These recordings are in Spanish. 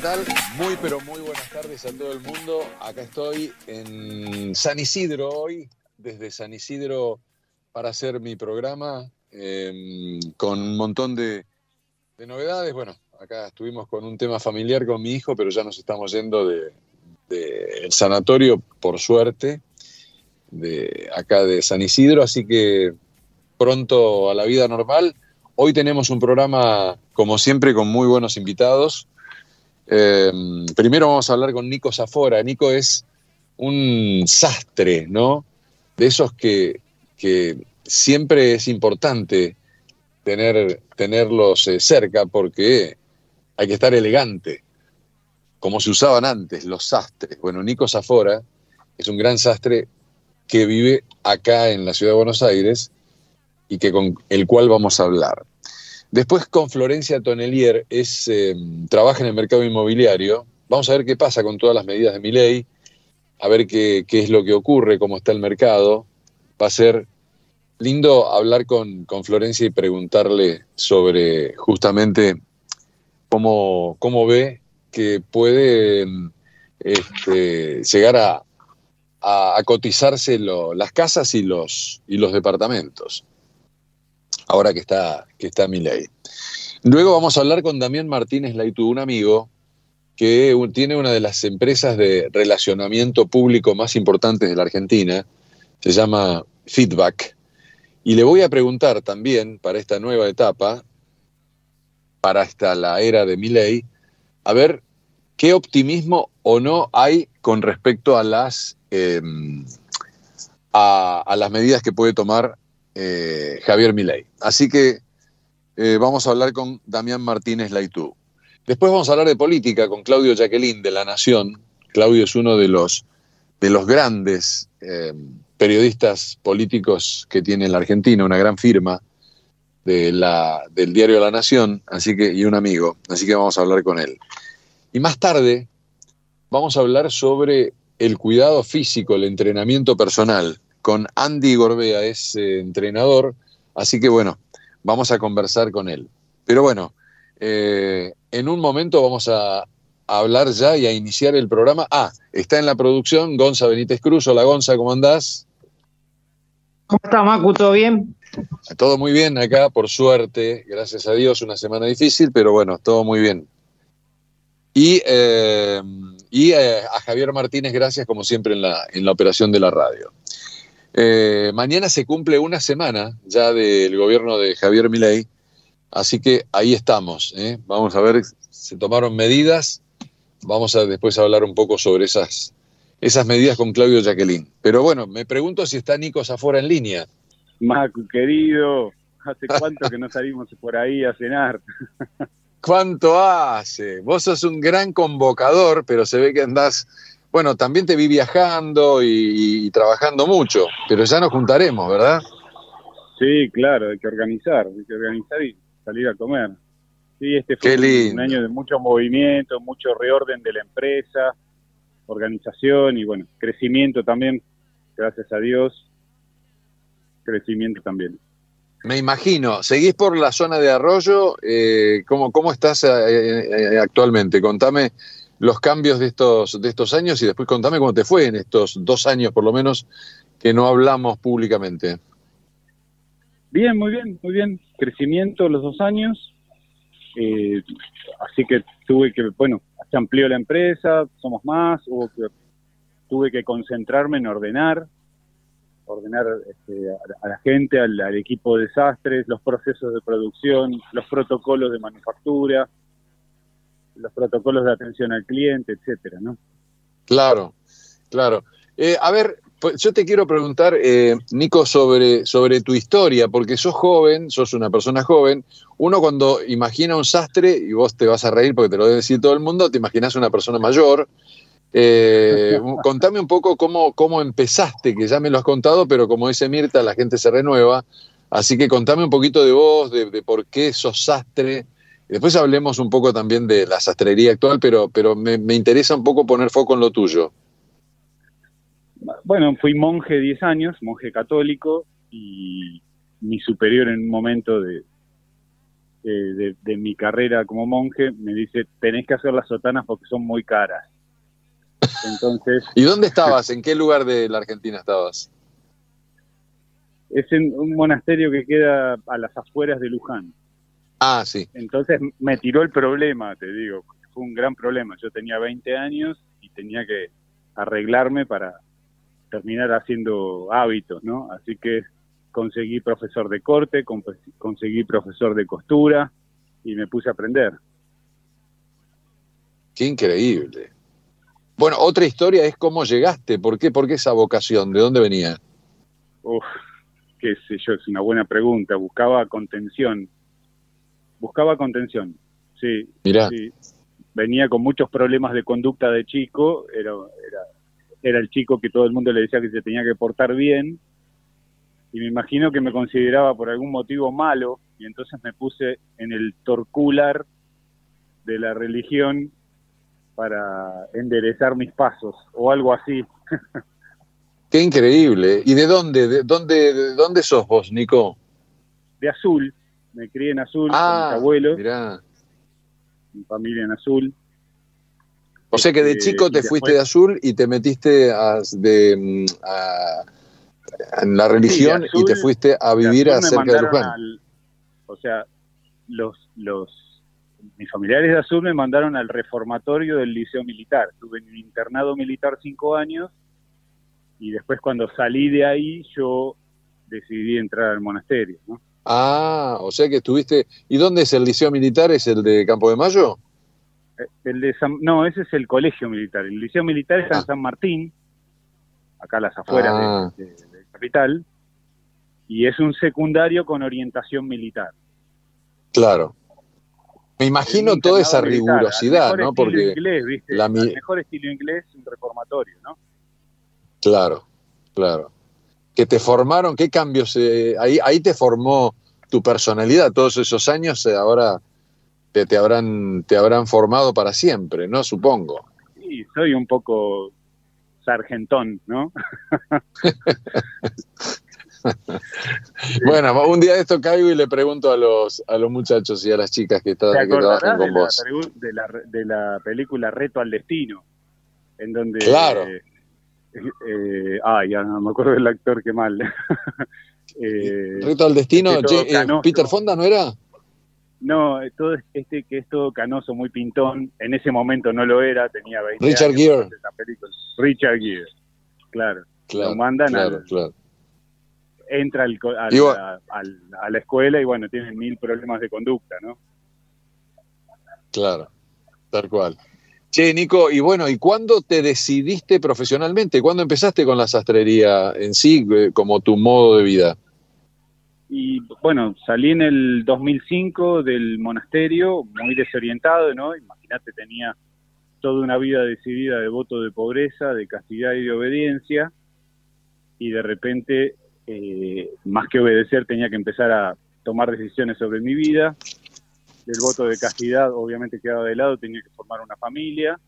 tal? Muy, pero muy buenas tardes a todo el mundo. Acá estoy en San Isidro hoy, desde San Isidro para hacer mi programa em, con un montón de, novedades. Bueno, acá estuvimos con un tema familiar con mi hijo, pero ya nos estamos yendo del de, sanatorio, por suerte, de acá de San Isidro, así que pronto a la vida normal. Hoy tenemos un programa, como siempre, con muy buenos invitados. Eh, primero vamos a hablar con Nico Zafora. Nico es un sastre, ¿no? De esos que, siempre es importante tener, tenerlos eh, cerca porque hay que estar elegante, como se usaban antes los sastres. Bueno, Nico Zafora es un gran sastre que vive acá en la ciudad de Buenos Aires y que con el cual vamos a hablar. Después con Florencia Tonelier, es, eh, trabaja en el mercado inmobiliario. Vamos a ver qué pasa con todas las medidas de mi ley, a ver qué, es lo que ocurre, cómo está el mercado. Va a ser lindo hablar con, Florencia y preguntarle sobre justamente cómo, cómo ve que puede este, llegar a, a, cotizarse las casas y los, y los departamentos ahora que está, que está mi ley. Luego vamos a hablar con Damián Martínez Laitú, un amigo que tiene una de las empresas de relacionamiento público más importantes de la Argentina, se llama Feedback, y le voy a preguntar también para esta nueva etapa, para esta la era de mi ley, a ver qué optimismo o no hay con respecto a las, em, a las medidas que puede tomar eh, Javier Milei. Así que eh, vamos a hablar con Damián Martínez Laitú. Después vamos a hablar de política con Claudio Jacqueline de La Nación. Claudio es uno de los, de los grandes eh, periodistas políticos que tiene la Argentina, una gran firma de la, del diario La Nación, así que, y un amigo, así que vamos a hablar con él. Y más tarde vamos a hablar sobre el cuidado físico, el entrenamiento personal con Andy Gorbea, es eh, entrenador, así que bueno, vamos a conversar con él. Pero bueno, eh, en un momento vamos a, hablar ya y a iniciar el programa. Ah, está en la producción Gonza Benítez Cruz. Hola Gonza, ¿cómo andás? ¿Cómo estás, Macu? ¿Todo bien? Todo muy bien acá, por suerte, gracias a Dios, una semana difícil, pero bueno, todo muy bien. Y, eh, y a Javier Martínez, gracias como siempre en la, en la operación de la radio. Eh, mañana se cumple una semana ya del gobierno de Javier Milei, así que ahí estamos. ¿eh? Vamos a ver, se tomaron medidas, vamos a después hablar un poco sobre esas, esas medidas con Claudio Jacqueline. Pero bueno, me pregunto si está Nico afuera en línea. Macu, querido, ¿hace cuánto que no salimos por ahí a cenar? ¿Cuánto hace? Vos sos un gran convocador, pero se ve que andás bueno, también te vi viajando y, trabajando mucho, pero ya nos juntaremos, ¿verdad? Sí, claro, hay que organizar, hay que organizar y salir a comer. Sí, este fue un año de mucho movimiento, mucho reorden de la empresa, organización y bueno, crecimiento también, gracias a Dios, crecimiento también. Me imagino, seguís por la zona de Arroyo, eh, ¿cómo, ¿cómo estás eh, eh, actualmente? Contame los cambios de estos, de estos años y después contame cómo te fue en estos dos años por lo menos que no hablamos públicamente. Bien, muy bien, muy bien. Crecimiento los dos años. Eh, así que tuve que, bueno, se amplió la empresa, somos más, tuve que concentrarme en ordenar, ordenar este, a, la gente, al equipo de desastres, los procesos de producción, los protocolos de manufactura, los protocolos de atención al cliente, etcétera, ¿no? Claro, claro. Eh, a ver, pues yo te quiero preguntar, eh, Nico, sobre, sobre tu historia, porque sos joven, sos una persona joven. Uno cuando imagina un sastre, y vos te vas a reír porque te lo debe decir todo el mundo, te imaginas una persona mayor. Eh, contame un poco cómo, cómo empezaste, que ya me lo has contado, pero como dice Mirta, la gente se renueva. Así que contame un poquito de vos, de, de por qué sos sastre, Después hablemos un poco también de la sastrería actual, pero, pero me, interesa un poco poner foco en lo tuyo. Bueno, fui monje 10 años, monje católico, y mi superior en un momento de, eh, de, mi carrera como monje, me dice, tenés que hacer las sotanas porque son muy caras. Entonces... ¿Y dónde estabas? ¿En qué lugar de la Argentina estabas? Es en un monasterio que queda a las afueras de Luján. Ah, sí. Entonces me tiró el problema, te digo, fue un gran problema. Yo tenía 20 años y tenía que arreglarme para terminar haciendo hábitos, ¿no? Así que conseguí profesor de corte, conseguí profesor de costura y me puse a aprender. Qué increíble. Bueno, otra historia es cómo llegaste, ¿por qué, ¿Por qué esa vocación? ¿De dónde venía? Uf, qué sé yo, es una buena pregunta. Buscaba contención. Buscaba contención, sí. Mirá. Venía con muchos problemas de conducta de chico, era, era, era el chico que todo el mundo le decía que se tenía que portar bien, y me imagino que me consideraba por algún motivo malo y entonces me puse en el torcular de la religión para enderezar mis pasos o algo así. Qué increíble. ¿Y de dónde, de dónde, de dónde sos vos, Nico? De Azul. Me crié en Azul con ah, mis abuelos. Mirá. Mi familia en Azul. O sea que de este, chico te fuiste de Azul y te metiste a, de, mm, a en la religión y te fuiste a vivir a cerca de Luján. o sea, los, los, mis familiares de Azul me mandaron al reformatorio del liceo militar. Estuve en un internado militar cinco años y después cuando salí de ahí yo decidí entrar al monasterio. ¿no? Ah, o sea que estuviste... ¿Y dónde es el liceo militar? ¿Es el de Campo de Mayo? Eh, el de no, ese es el colegio militar. El liceo militar está en ah. San Martín, acá a las afueras ah. de, capital, y es un secundario con orientación militar. Claro. Me imagino toda esa rigurosidad, ¿no? Porque inglés, La el mejor estilo inglés un reformatorio, ¿no? Claro, claro. Que te formaron, ¿qué cambios? Eh, ahí, ahí te formó tu personalidad todos esos años, eh, ahora te, te, habrán, te habrán formado para siempre, ¿no? Supongo. Sí, soy un poco sargentón, ¿no? bueno, un día de esto caigo y le pregunto a los, a los muchachos y a las chicas que, están, que trabajan con de vos. La, de, la, de la película Reto al Destino, en donde... Claro. Eh, eh, ah, ya no me acuerdo del actor, qué mal. eh, Reto al Destino, eh, Peter Fonda, ¿no era? No, todo este que es todo canoso, muy pintón, en ese momento no lo era, tenía 20 Richard Gere. Richard Gere, claro. claro lo mandan claro, entra al, a la escuela y bueno, tiene mil problemas de conducta, ¿no? Claro, tal cual. Che, Nico, y bueno, ¿y cuándo te decidiste profesionalmente? ¿Cuándo empezaste con la sastrería en sí eh, como tu modo de vida? Y bueno, salí en el 2005 del monasterio, muy desorientado, ¿no? Imagínate, tenía toda una vida decidida de voto de pobreza, de castidad y de obediencia, y de repente, eh, más que obedecer, tenía que empezar a tomar decisiones sobre mi vida. El voto de castidad obviamente quedaba de lado, tenía que formar una familia,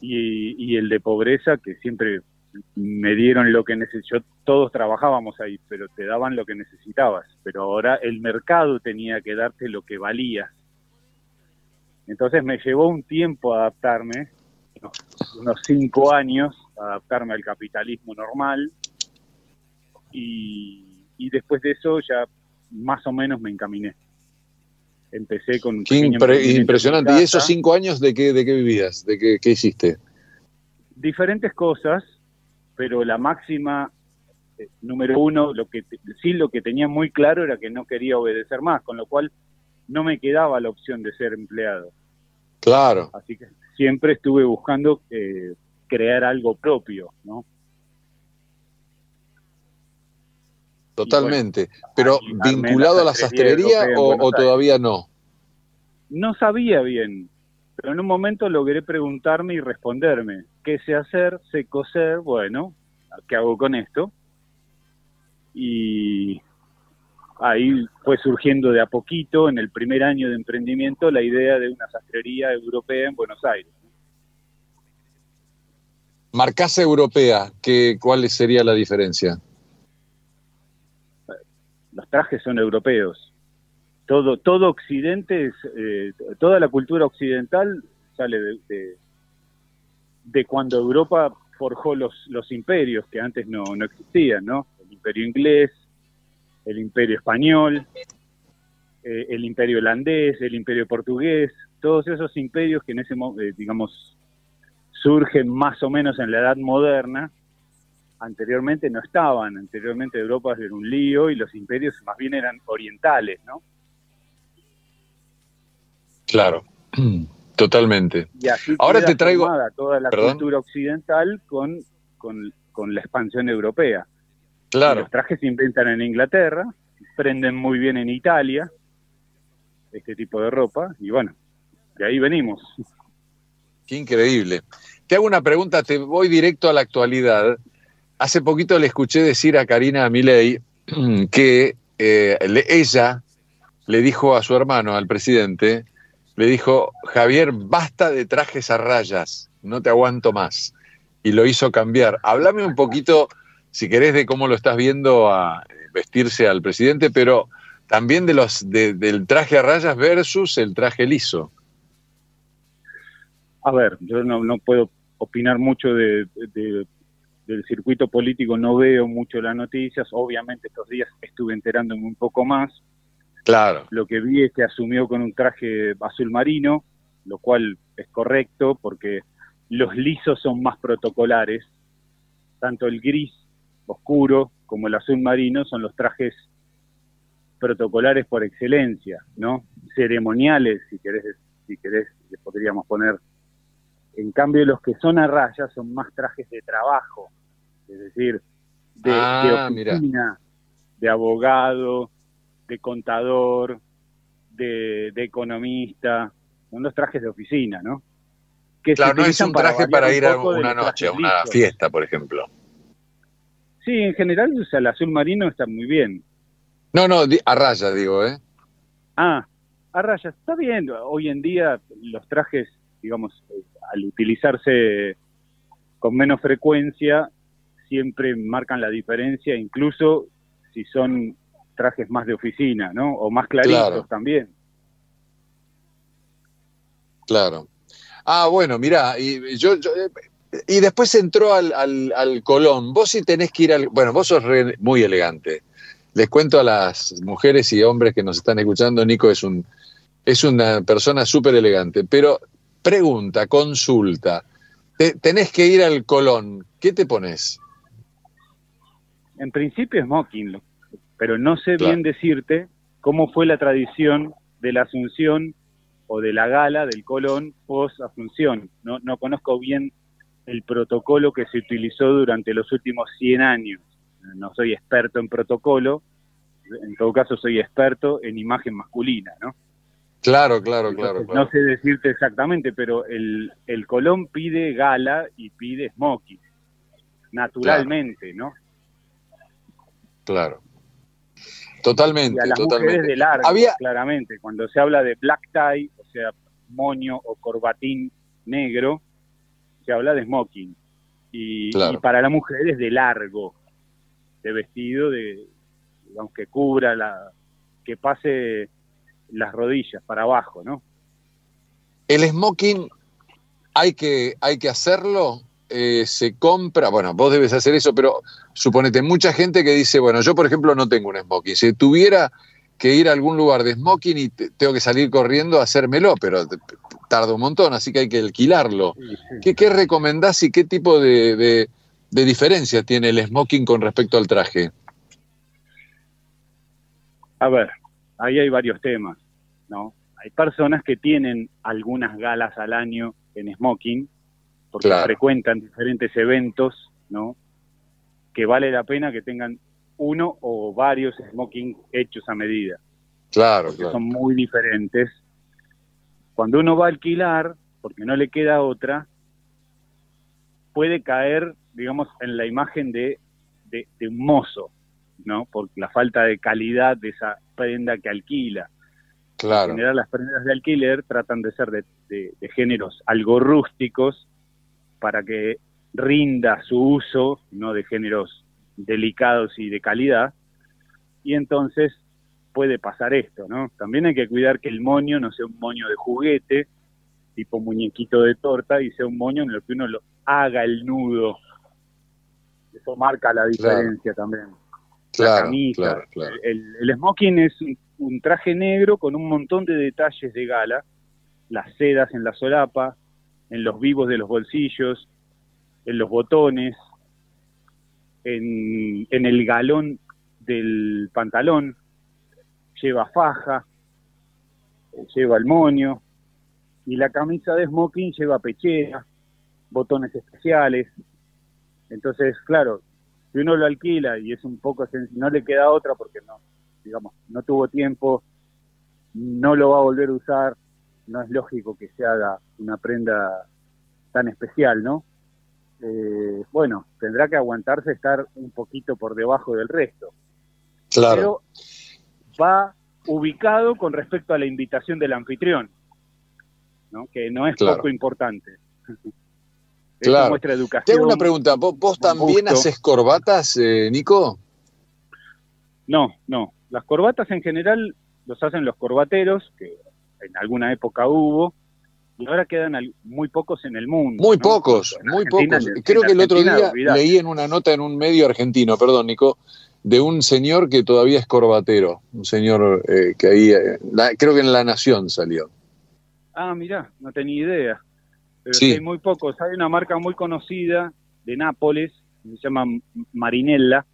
y, y el de pobreza, que siempre me dieron lo que necesitaba. Todos trabajábamos ahí, pero te daban lo que necesitabas. Pero ahora el mercado tenía que darte lo que valías. Entonces me llevó un tiempo adaptarme, unos, cinco años, adaptarme al capitalismo normal. Y, después de eso ya más o menos me encaminé. Empecé con... Qué impresionante. ¿Y esos cinco años de qué, de qué vivías? ¿De qué, qué hiciste? Diferentes cosas pero la máxima, eh, número uno, lo que sí lo que tenía muy claro era que no quería obedecer más, con lo cual no me quedaba la opción de ser empleado. Claro. Así que siempre estuve buscando eh, crear algo propio, ¿no? Totalmente. Pero vinculado a la sastrería o todavía no? No sabía bien, pero en un momento logré preguntarme y responderme, ¿qué sé hacer? Sé coser, bueno, ¿qué hago con esto? Y ahí fue surgiendo de a poquito, en el primer año de emprendimiento, la idea de una sastrería europea en Buenos Aires. Marcasa europea, ¿qué, ¿cuál sería la diferencia? Los trajes son europeos, todo, todo Occidente, eh, toda la cultura occidental sale de, de, cuando Europa forjó los, los imperios que antes no, no existían, ¿no? El imperio inglés, el imperio español, eh, el imperio holandés, el imperio portugués, todos esos imperios que en ese momento, digamos, surgen más o menos en la edad moderna, anteriormente no estaban, anteriormente Europa era un lío y los imperios más bien eran orientales, ¿no? Claro, totalmente. Y así Ahora te traigo toda la cultura occidental con, con, la expansión europea. Claro. los trajes se inventan en Inglaterra, prenden muy bien en Italia, este tipo de ropa, y bueno, de ahí venimos. Qué increíble. Te hago una pregunta, te voy directo a la actualidad. Hace poquito le escuché decir a Karina Milei que eh, ella le dijo a su hermano, al presidente, le dijo, Javier, basta de trajes a rayas, no te aguanto más. Y lo hizo cambiar. Háblame un poquito, si querés, de cómo lo estás viendo a vestirse al presidente, pero también de los del traje a rayas versus el traje liso. A ver, yo no puedo opinar mucho de, del circuito político, no veo mucho las noticias, obviamente estos días estuve enterándome un poco más. Claro. Lo que vi es que asumió con un traje azul marino, lo cual es correcto porque los lisos son más protocolares, tanto el gris oscuro como el azul marino son los trajes protocolares por excelencia, ¿no? Ceremoniales, si querés, si querés, les podríamos poner en cambio, los que son a rayas son más trajes de trabajo, es decir, de, ah, oficina, de abogado, de contador, de, economista, son los trajes de oficina, ¿no? Que claro, no es un traje para, ir a una noche, a una fiesta, por ejemplo. Sí, en general, o sea, el azul marino está muy bien. No, no, a rayas digo, ¿eh? Ah, a rayas, está bien. Hoy en día los trajes, digamos, al utilizarse con menos frecuencia, siempre marcan la diferencia, incluso si son trajes más de oficina, ¿no? O más claritos también. Claro. Ah, bueno, mira, y yo, y después entró al, al, Colón. Vos sí tenés que ir al. Bueno, vos sos muy elegante. Les cuento a las mujeres y hombres que nos están escuchando, Nico es un es una persona súper elegante, pero Pregunta, consulta. tenés que ir al Colón. ¿Qué te pones? En principio smoking, pero no sé bien decirte cómo fue la tradición de la Asunción o de la gala del Colón post Asunción. No, no conozco bien el protocolo que se utilizó durante los últimos 100 años. No soy experto en protocolo, en todo caso soy experto en imagen masculina, ¿no? Claro, claro, claro, No sé decirte exactamente, pero el, el Colón pide gala y pide smoking, naturalmente, ¿no? Claro. Totalmente, y a las totalmente. Mujeres de largo, claramente. Cuando se habla de black tie, o sea, moño o corbatín negro, se habla de smoking. Y, y para la mujer es de largo, de vestido, de digamos que cubra la, que pase las rodillas para abajo, ¿no? El smoking hay que, hay que hacerlo, eh, se compra, bueno, vos debes hacer eso, pero suponete, mucha gente que dice, bueno, yo por ejemplo no tengo un smoking, si tuviera que ir a algún lugar de smoking y tengo que salir corriendo a hacérmelo, pero tarda un montón, así que hay que alquilarlo. ¿Qué, ¿Qué, recomendás y qué tipo de, de, de diferencia tiene el smoking con respecto al traje? A ver, ahí hay varios temas. ¿no? Hay personas que tienen algunas galas al año en smoking, porque frecuentan diferentes eventos, ¿no? Que vale la pena que tengan uno o varios smoking hechos a medida. Claro, claro. Son muy diferentes. Cuando uno va a alquilar, porque no le queda otra, puede caer, digamos, en la imagen de, de, de un mozo, ¿no? Por la falta de calidad de esa prenda que alquila. En general las prendas de alquiler tratan de ser de, géneros algo rústicos para que rinda su uso, no de géneros delicados y de calidad. Y entonces puede pasar esto, ¿no? También hay que cuidar que el moño no sea un moño de juguete, tipo muñequito de torta, y sea un moño en el que uno lo haga el nudo. Eso marca la diferencia también. Claro, claro, claro. El, smoking es un, traje negro con un montón de detalles de gala, las sedas en la solapa, en los vivos de los bolsillos, en los botones, en, en el galón del pantalón, lleva faja, lleva el moño, y la camisa de smoking lleva pechera, botones especiales. Entonces, claro, si uno lo alquila y es un poco no le queda otra porque no, digamos, no tuvo tiempo, no lo va a volver a usar, no es lógico que se haga una prenda tan especial, ¿no? Eh, bueno, tendrá que aguantarse estar un poquito por debajo del resto. Claro. Pero va ubicado con respecto a la invitación del anfitrión, ¿no? que no es poco importante. Claro. Muestra educación. Tengo una pregunta. ¿Vos, también haces corbatas, eh, Nico? No, no. Las corbatas en general los hacen los corbateros, que en alguna época hubo, y ahora quedan muy pocos en el mundo. Muy pocos, muy pocos. Creo que el otro día leí en una nota en un medio argentino, perdón, Nico, de un señor que todavía es corbatero, un señor eh, que ahí, eh, creo que en La Nación salió. Ah, mirá, no tenía idea. Pero sí. hay muy pocos. Hay una marca muy conocida de Nápoles, se llama Marinella,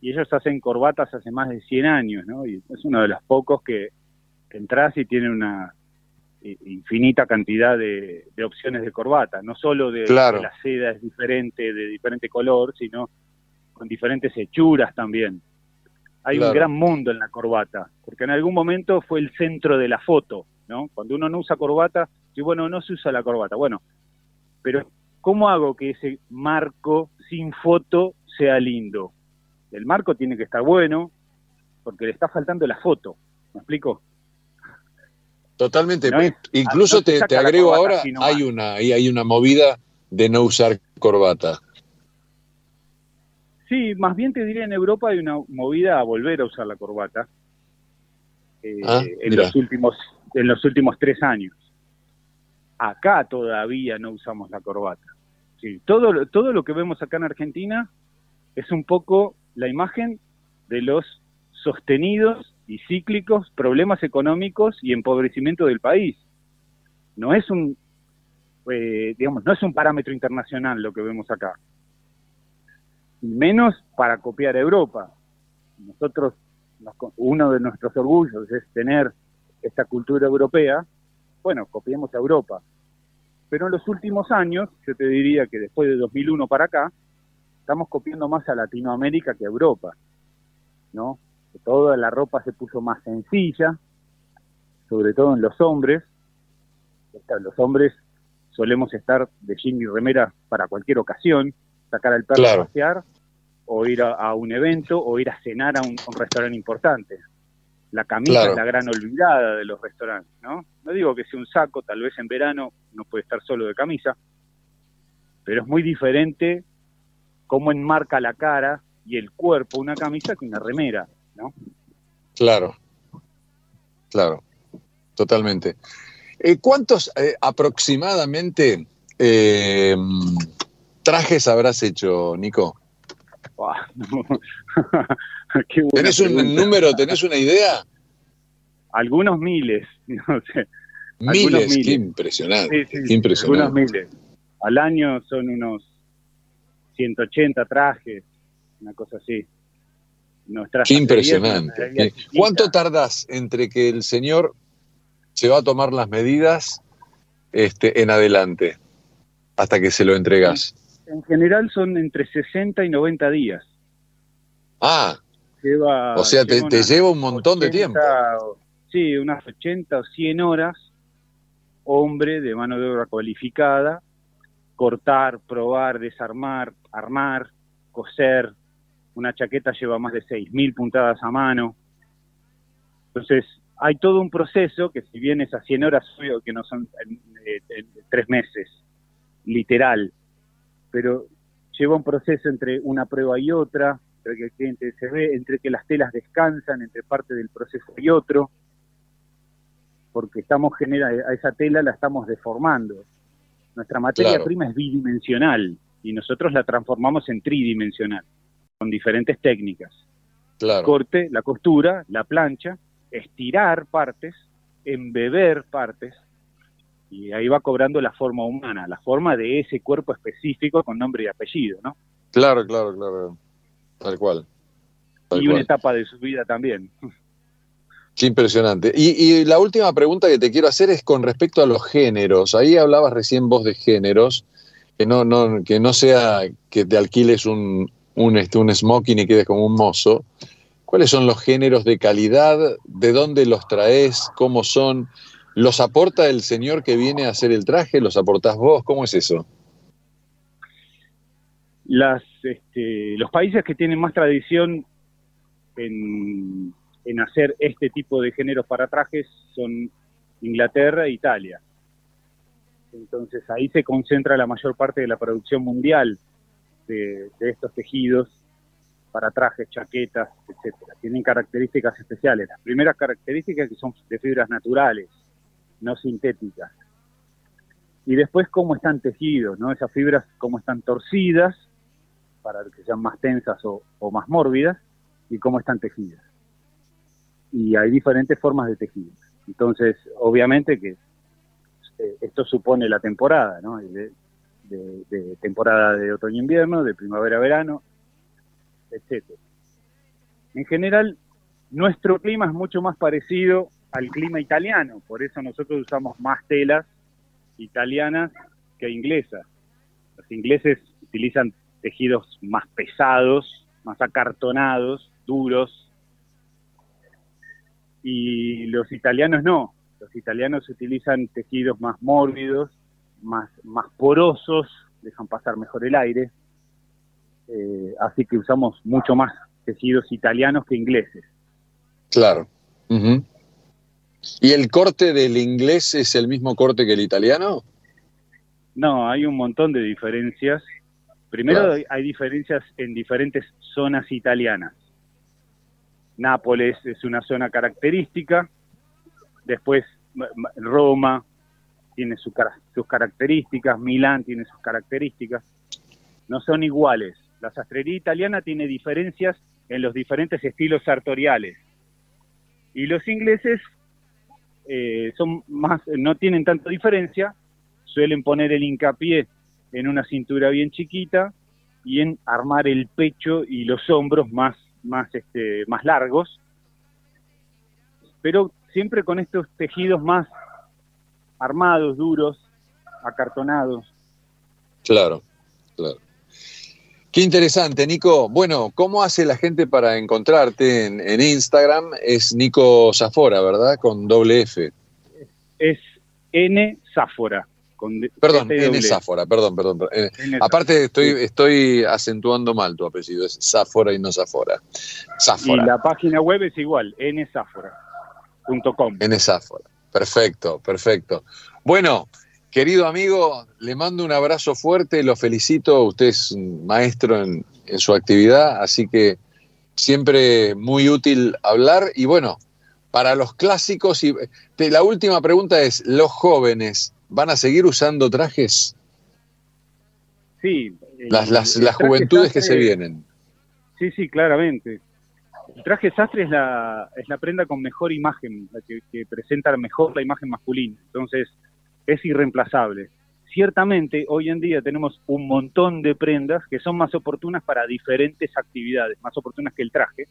y ellos hacen corbatas hace más de 100 años, ¿no? Y es uno de los pocos que, entras y tiene una eh, infinita cantidad de, opciones de corbata, no solo de, la seda es diferente, de diferente color, sino con diferentes hechuras también. Hay un gran mundo en la corbata, porque en algún momento fue el centro de la foto, ¿no? Cuando uno no usa corbata, y bueno, no se usa la corbata. Bueno, pero ¿cómo hago que ese marco sin foto sea lindo? El marco tiene que estar bueno, porque le está faltando la foto. ¿Me explico? Totalmente. Incluso te, agrego ahora, hay una, hay una movida de no usar corbata. Sí, más bien te diría en Europa hay una movida a volver a usar la corbata eh, ah, en los últimos en los últimos tres años. Acá todavía no usamos la corbata. Sí, todo todo lo que vemos acá en Argentina es un poco la imagen de los sostenidos y cíclicos problemas económicos y empobrecimiento del país. No es un eh, digamos no es un parámetro internacional lo que vemos acá menos para copiar a Europa. Nosotros, uno de nuestros orgullos es tener esta cultura europea, bueno, copiemos a Europa. Pero en los últimos años, yo te diría que después de 2001 para acá, estamos copiando más a Latinoamérica que a Europa, ¿no? Toda la ropa se puso más sencilla, sobre todo en los hombres. Los hombres solemos estar de jean y remera para cualquier ocasión, sacar al perro a pasear, o ir a, un evento, o ir a cenar a un, restaurante importante. La camisa es la gran olvidada de los restaurantes, ¿no? No digo que sea un saco, tal vez en verano no puede estar solo de camisa, pero es muy diferente cómo enmarca la cara y el cuerpo una camisa que una remera, ¿no? Claro, claro, totalmente. Eh, ¿Cuántos eh, aproximadamente eh, trajes habrás hecho, Nico? ¿Tenés un número, tenés una idea? Algunos miles, no sé. Miles, qué impresionante. impresionante. Algunos miles. Al año son unos 180 trajes, una cosa así. qué impresionante. ¿Cuánto tardas entre que el señor se va a tomar las medidas este, en adelante hasta que se lo entregas? En general son entre 60 y 90 días. Ah, o sea, te, lleva un montón de tiempo. Sí, unas 80 o 100 horas, hombre de mano de obra cualificada, cortar, probar, desarmar, armar, coser. Una chaqueta lleva más de 6.000 puntadas a mano. Entonces, hay todo un proceso que si bien es a 100 horas, que no son tres meses, literal, pero lleva un proceso entre una prueba y otra, entre que el cliente se ve, entre que las telas descansan, entre parte del proceso y otro, porque estamos genera a esa tela la estamos deformando. Nuestra materia prima es bidimensional y nosotros la transformamos en tridimensional con diferentes técnicas. Corte, la costura, la plancha, estirar partes, embeber partes, y ahí va cobrando la forma humana, la forma de ese cuerpo específico con nombre y apellido, ¿no? Claro, claro, claro. Tal cual. y una etapa de su vida también. Qué impresionante. Y, la última pregunta que te quiero hacer es con respecto a los géneros. Ahí hablabas recién vos de géneros, que no, no, que no sea que te alquiles un, un, este, un smoking y quedes como un mozo. ¿Cuáles son los géneros de calidad? ¿De dónde los traes? ¿Cómo son? ¿Los aporta el señor que viene a hacer el traje? ¿Los aportás vos? ¿Cómo es eso? Las, este, los países que tienen más tradición en, hacer este tipo de géneros para trajes son Inglaterra e Italia. Entonces ahí se concentra la mayor parte de la producción mundial de, de, estos tejidos para trajes, chaquetas, etcétera. Tienen características especiales. Las primeras características que son de fibras naturales, no sintéticas. Y después cómo están tejidos, ¿no? Esas fibras cómo están torcidas para que sean más tensas o, más mórbidas y cómo están tejidas. Y hay diferentes formas de tejido. Entonces, obviamente que eh, esto supone la temporada, ¿no? De, de temporada de otoño-invierno, de primavera-verano, etcétera. En general, nuestro clima es mucho más parecido al clima italiano, por eso nosotros usamos más telas italianas que inglesas. Los ingleses utilizan tejidos más pesados, más acartonados, duros, y los italianos no. Los italianos utilizan tejidos más mórbidos, más, más porosos, dejan pasar mejor el aire, eh, así que usamos mucho más tejidos italianos que ingleses. Claro. ¿Y el corte del inglés es el mismo corte que el italiano? No, hay un montón de diferencias. Primero hay diferencias en diferentes zonas italianas. Nápoles es una zona característica, después Roma tiene sus características, Milán tiene sus características, no son iguales. La sastrería italiana tiene diferencias en los diferentes estilos sartoriales. Y los ingleses eh, son más, no tienen tanta diferencia, suelen poner el hincapié en una cintura bien chiquita y en armar el pecho y los hombros más, más, este, más largos, pero siempre con estos tejidos más armados, duros, acartonados. Claro, claro. Qué interesante, Nico. Bueno, ¿cómo hace la gente para encontrarte en, Instagram? Es Nico Zafora, ¿verdad? Con doble F. Es N Zafora. perdón, N Zafora, perdón, perdón. Eh, aparte estoy, estoy acentuando mal tu apellido, es Zafora y no Zafora. Zafora. Y la página web es igual, nzafora.com. N Zafora. Perfecto, perfecto. Bueno, Querido amigo, le mando un abrazo fuerte, lo felicito, usted es un maestro en, su actividad, así que siempre muy útil hablar. Y bueno, para los clásicos, y la última pregunta es, ¿los jóvenes van a seguir usando trajes? Sí. Las, las, juventudes que se vienen. Sí, sí, claramente. El traje sastre es la, es la prenda con mejor imagen, la que, que presenta mejor la imagen masculina. Entonces, es irreemplazable. Ciertamente, hoy en día tenemos un montón de prendas que son más oportunas para diferentes actividades, más oportunas que el traje.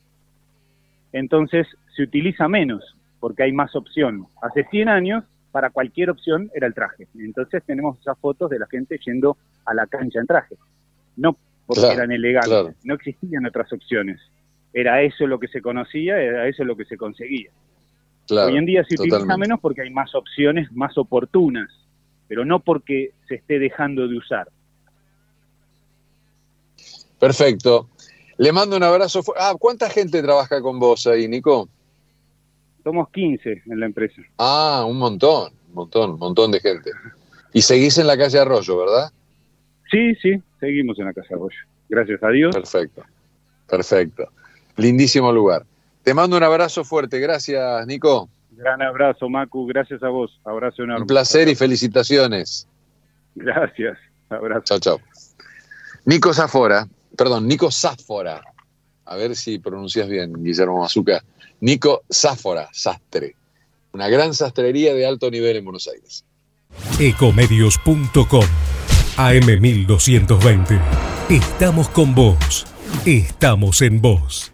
Entonces, se utiliza menos porque hay más opción. Hace 100 años, para cualquier opción era el traje. Entonces, tenemos esas fotos de la gente yendo a la cancha en traje. No porque eran elegantes, no existían otras opciones. Era eso lo que se conocía, era eso lo que se conseguía. Hoy en día se utiliza menos porque hay más opciones más oportunas, pero no porque se esté dejando de usar. Perfecto. Le mando un abrazo. Ah, ¿cuánta gente trabaja con vos ahí, Nico? Somos 15 en la empresa. Ah, un montón, un montón, un montón de gente. Y seguís en la calle Arroyo, ¿verdad? Sí, sí, seguimos en la calle Arroyo. Gracias a Dios. Perfecto. Perfecto. Lindísimo lugar. Te mando un abrazo fuerte. Gracias, Nico. Gran abrazo, Macu. Gracias a vos. Abrazo enorme. Un placer y felicitaciones. Gracias. Abrazo. Chao, chao. Nico Zafora, perdón, Nico Zafora. A ver si pronuncias bien, Guillermo Mazuca. Nico Zafora, sastre. Una gran sastrería de alto nivel en Buenos Aires. Ecomedios.com AM1220. Estamos con vos. Estamos en vos.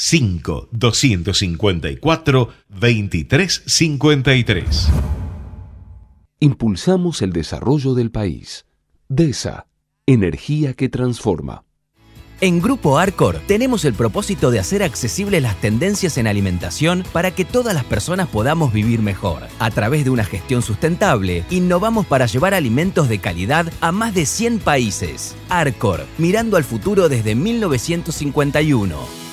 5 254 2353. Impulsamos el desarrollo del país. DESA, energía que transforma. En Grupo Arcor tenemos el propósito de hacer accesibles las tendencias en alimentación para que todas las personas podamos vivir mejor. A través de una gestión sustentable, innovamos para llevar alimentos de calidad a más de 100 países. Arcor, mirando al futuro desde 1951.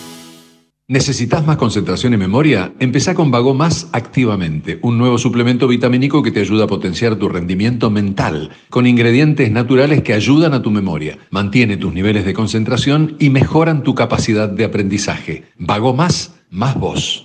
¿Necesitas más concentración y memoria? Empezá con Vago Más activamente, un nuevo suplemento vitamínico que te ayuda a potenciar tu rendimiento mental, con ingredientes naturales que ayudan a tu memoria, mantiene tus niveles de concentración y mejoran tu capacidad de aprendizaje. Vago Más, más vos.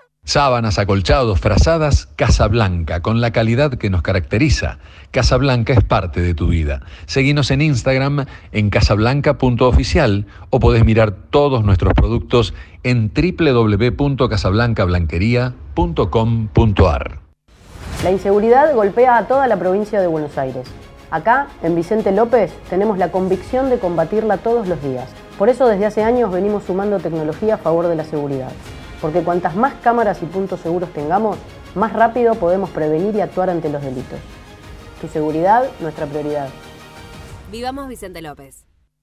Sábanas, acolchados, frazadas, Casablanca, con la calidad que nos caracteriza. Casablanca es parte de tu vida. Seguinos en Instagram en casablanca.oficial o podés mirar todos nuestros productos en www.casablancablanquería.com.ar. La inseguridad golpea a toda la provincia de Buenos Aires. Acá, en Vicente López, tenemos la convicción de combatirla todos los días. Por eso desde hace años venimos sumando tecnología a favor de la seguridad. Porque cuantas más cámaras y puntos seguros tengamos, más rápido podemos prevenir y actuar ante los delitos. Tu seguridad, nuestra prioridad. Vivamos Vicente López.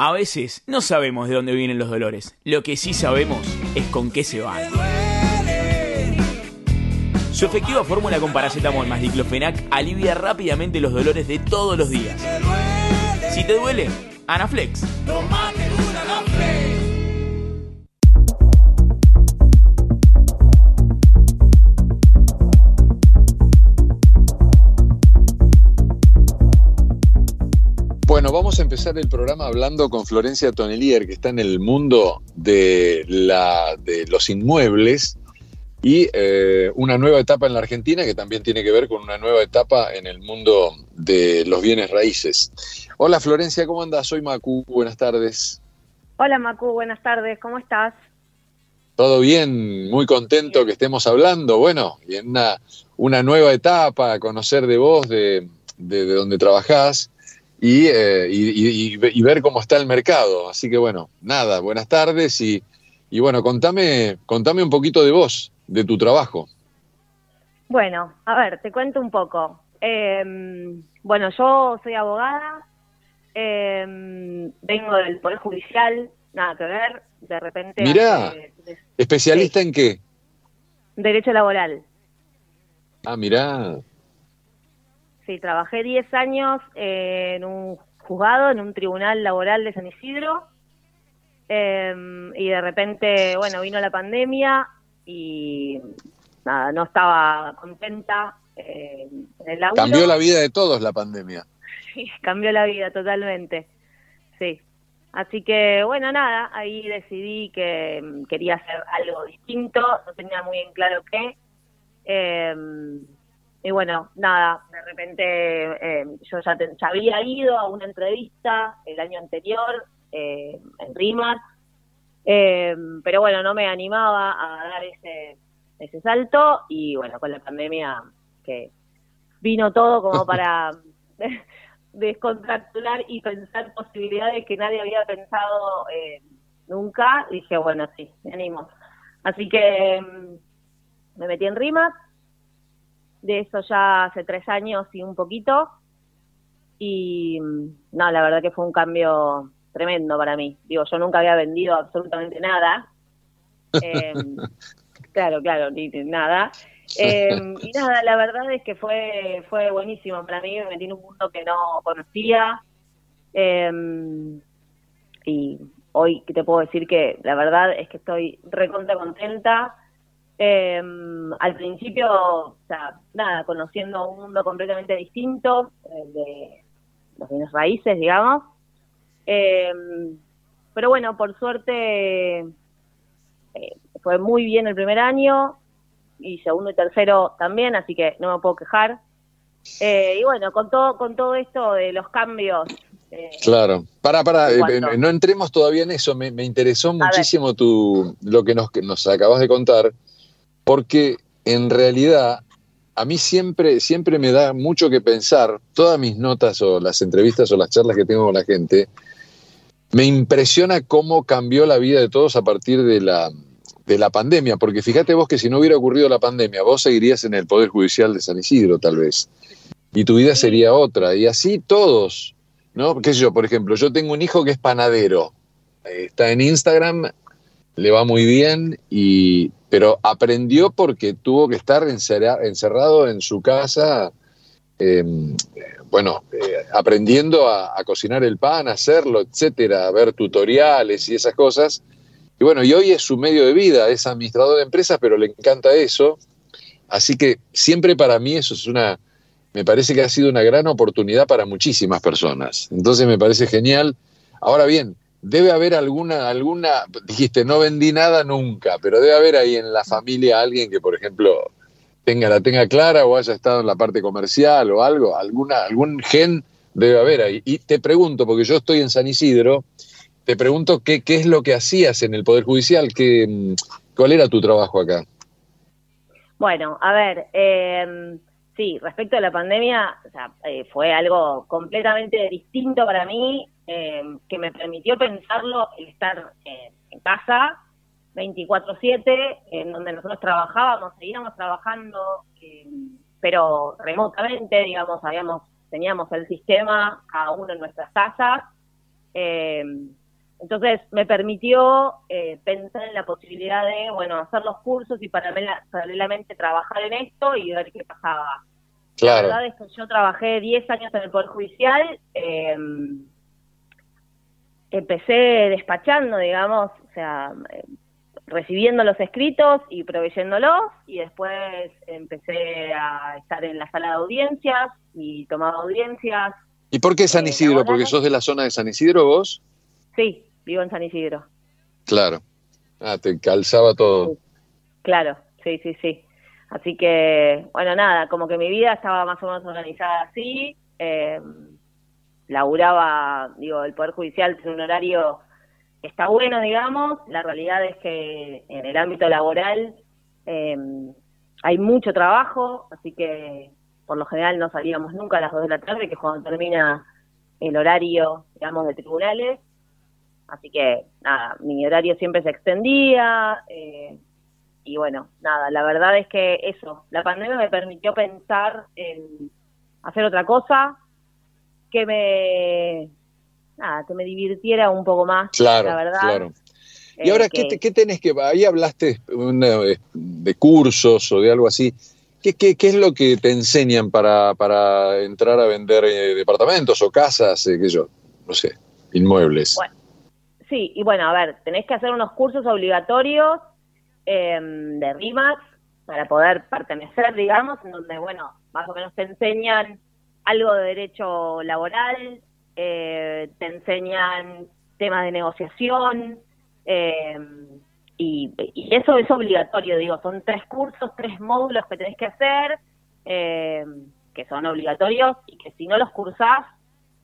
A veces no sabemos de dónde vienen los dolores. Lo que sí sabemos es con qué se van. Su efectiva fórmula con paracetamol más diclofenac alivia rápidamente los dolores de todos los días. Si te duele, Anaflex. Bueno, vamos a empezar el programa hablando con Florencia Tonelier, que está en el mundo de, la, de los inmuebles y eh, una nueva etapa en la Argentina que también tiene que ver con una nueva etapa en el mundo de los bienes raíces. Hola Florencia, ¿cómo andas? Soy Macu, buenas tardes. Hola Macu, buenas tardes, ¿cómo estás? Todo bien, muy contento que estemos hablando, bueno, y en una, una nueva etapa, conocer de vos, de, de, de donde trabajás eh, y, y, ver cómo está el mercado. Así que bueno, nada, buenas tardes y, bueno, contame, contame un poquito de vos, de tu trabajo. Bueno, a ver, te cuento un poco. Em, bueno, yo soy abogada, em, vengo del Poder Judicial, nada que ver, de repente... Mirá, ¿especialista en qué? Derecho laboral. Ah, mirá. Sí, trabajé 10 años en un juzgado, en un tribunal laboral de San Isidro. Em, y de repente, bueno, vino la pandemia y nada, no estaba contenta eh, en el laburo. Cambió la vida de todos la pandemia. Sí, cambió la vida totalmente. Sí. Así que, bueno, nada, ahí decidí que quería hacer algo distinto, no tenía muy en claro qué. Em, y bueno, nada, de repente em, yo ya, ya, había ido a una entrevista el año anterior en Rimas, pero bueno, no me animaba a dar ese, ese salto y bueno, con la pandemia que vino todo como para descontracturar y pensar posibilidades que nadie había pensado eh, nunca, dije, bueno, sí, me animo. Así que mm, me metí en rimas, de eso ya hace tres años y un poquito, y mm, no, la verdad que fue un cambio tremendo para mí. Digo, yo nunca había vendido absolutamente nada. Em, claro, claro, ni, nada. Em, y nada, la verdad es que fue, fue buenísimo para mí, me metí en un mundo que no conocía. Em, y hoy te puedo decir que la verdad es que estoy recontra contenta. Em, al principio, o sea, nada, conociendo un mundo completamente distinto, de los bienes raíces, digamos. pero bueno, por suerte eh, fue muy bien el primer año, y segundo y tercero también, así que no me puedo quejar. Eh, y bueno, con todo, con todo esto de los cambios. Eh, claro, para, para, eh, no entremos todavía en eso, me, interesó muchísimo tu, lo que nos, nos acabas de contar, porque en realidad a mí siempre, siempre me da mucho que pensar, todas mis notas o las entrevistas o las charlas que tengo con la gente, me impresiona cómo cambió la vida de todos a partir de la, de la pandemia, porque fíjate vos que si no hubiera ocurrido la pandemia, vos seguirías en el Poder Judicial de San Isidro, tal vez, y tu vida sería otra, y así todos, ¿no? ¿Qué sé yo? Por ejemplo, yo tengo un hijo que es panadero, está en Instagram, le va muy bien, y, pero aprendió porque tuvo que estar encerrado en su casa, em, bueno, eh, aprendiendo a, a, cocinar el pan, a hacerlo, etcétera, a ver tutoriales y esas cosas y bueno, y hoy es su medio de vida, es administrador de empresas, pero le encanta eso. Así que siempre para mí eso es una, me parece que ha sido una gran oportunidad para muchísimas personas. Entonces me parece genial. Ahora bien, debe haber alguna, alguna, dijiste, no vendí nada nunca, pero debe haber ahí en la familia alguien que, por ejemplo, tenga, la tenga clara o haya estado en la parte comercial o algo, alguna, algún gen debe haber ahí. Y te pregunto, porque yo estoy en San Isidro, te pregunto qué, qué es lo que hacías en el Poder Judicial, qué, mm, cuál era tu trabajo acá. Bueno, a ver, eh, sí, respecto a la pandemia, eh, fue algo completamente distinto para mí, em, que me permitió pensarlo, el estar eh, en casa 24/7, en donde nosotros trabajábamos, seguíamos trabajando, em, pero remotamente, digamos, habíamos teníamos el sistema cada uno en nuestras casas. Entonces me permitió eh, pensar en la posibilidad de, bueno, hacer los cursos y paralelamente trabajar en esto y ver qué pasaba. Claro. La verdad es que yo trabajé 10 años en el Poder Judicial, em, empecé despachando, digamos, o sea, eh, recibiendo los escritos y proveyéndolos, y después empecé a estar en la sala de audiencias y tomaba audiencias. ¿Y por qué San eh, Isidro? ¿Porque sos de la zona de San Isidro vos? Sí, vivo en San Isidro. Claro. Ah, te calzaba todo. Claro, sí, sí, sí. Así que, bueno, nada, como que mi vida estaba más o menos organizada así. Eh, laburaba, digo, el Poder Judicial es un horario que está bueno, digamos. La realidad es que en el ámbito laboral eh, hay mucho trabajo, así que por lo general no salíamos nunca a las 2 de la tarde, que es cuando termina el horario, digamos, de tribunales. Así que, nada, mi horario siempre se extendía. Eh, y bueno, nada, la verdad es que eso, la pandemia me permitió pensar en hacer otra cosa que me, nada, que me divirtiera un poco más, claro, la verdad. Claro. Y ahora, ¿qué, ¿qué, tenés que...? Ahí hablaste de cursos o de algo así. ¿Qué, qué, qué es lo que te enseñan para, para entrar a vender eh, departamentos o casas, eh, qué yo, no sé, inmuebles? Bueno, Sí, y bueno, a ver, tenés que hacer unos cursos obligatorios em, de RIMAX para poder pertenecer, digamos, en donde, bueno, más o menos te enseñan algo de derecho laboral, eh, te enseñan temas de negociación, em, y, y, eso es obligatorio, digo, son tres cursos, tres módulos que tenés que hacer, eh, que son obligatorios y que si no los cursás,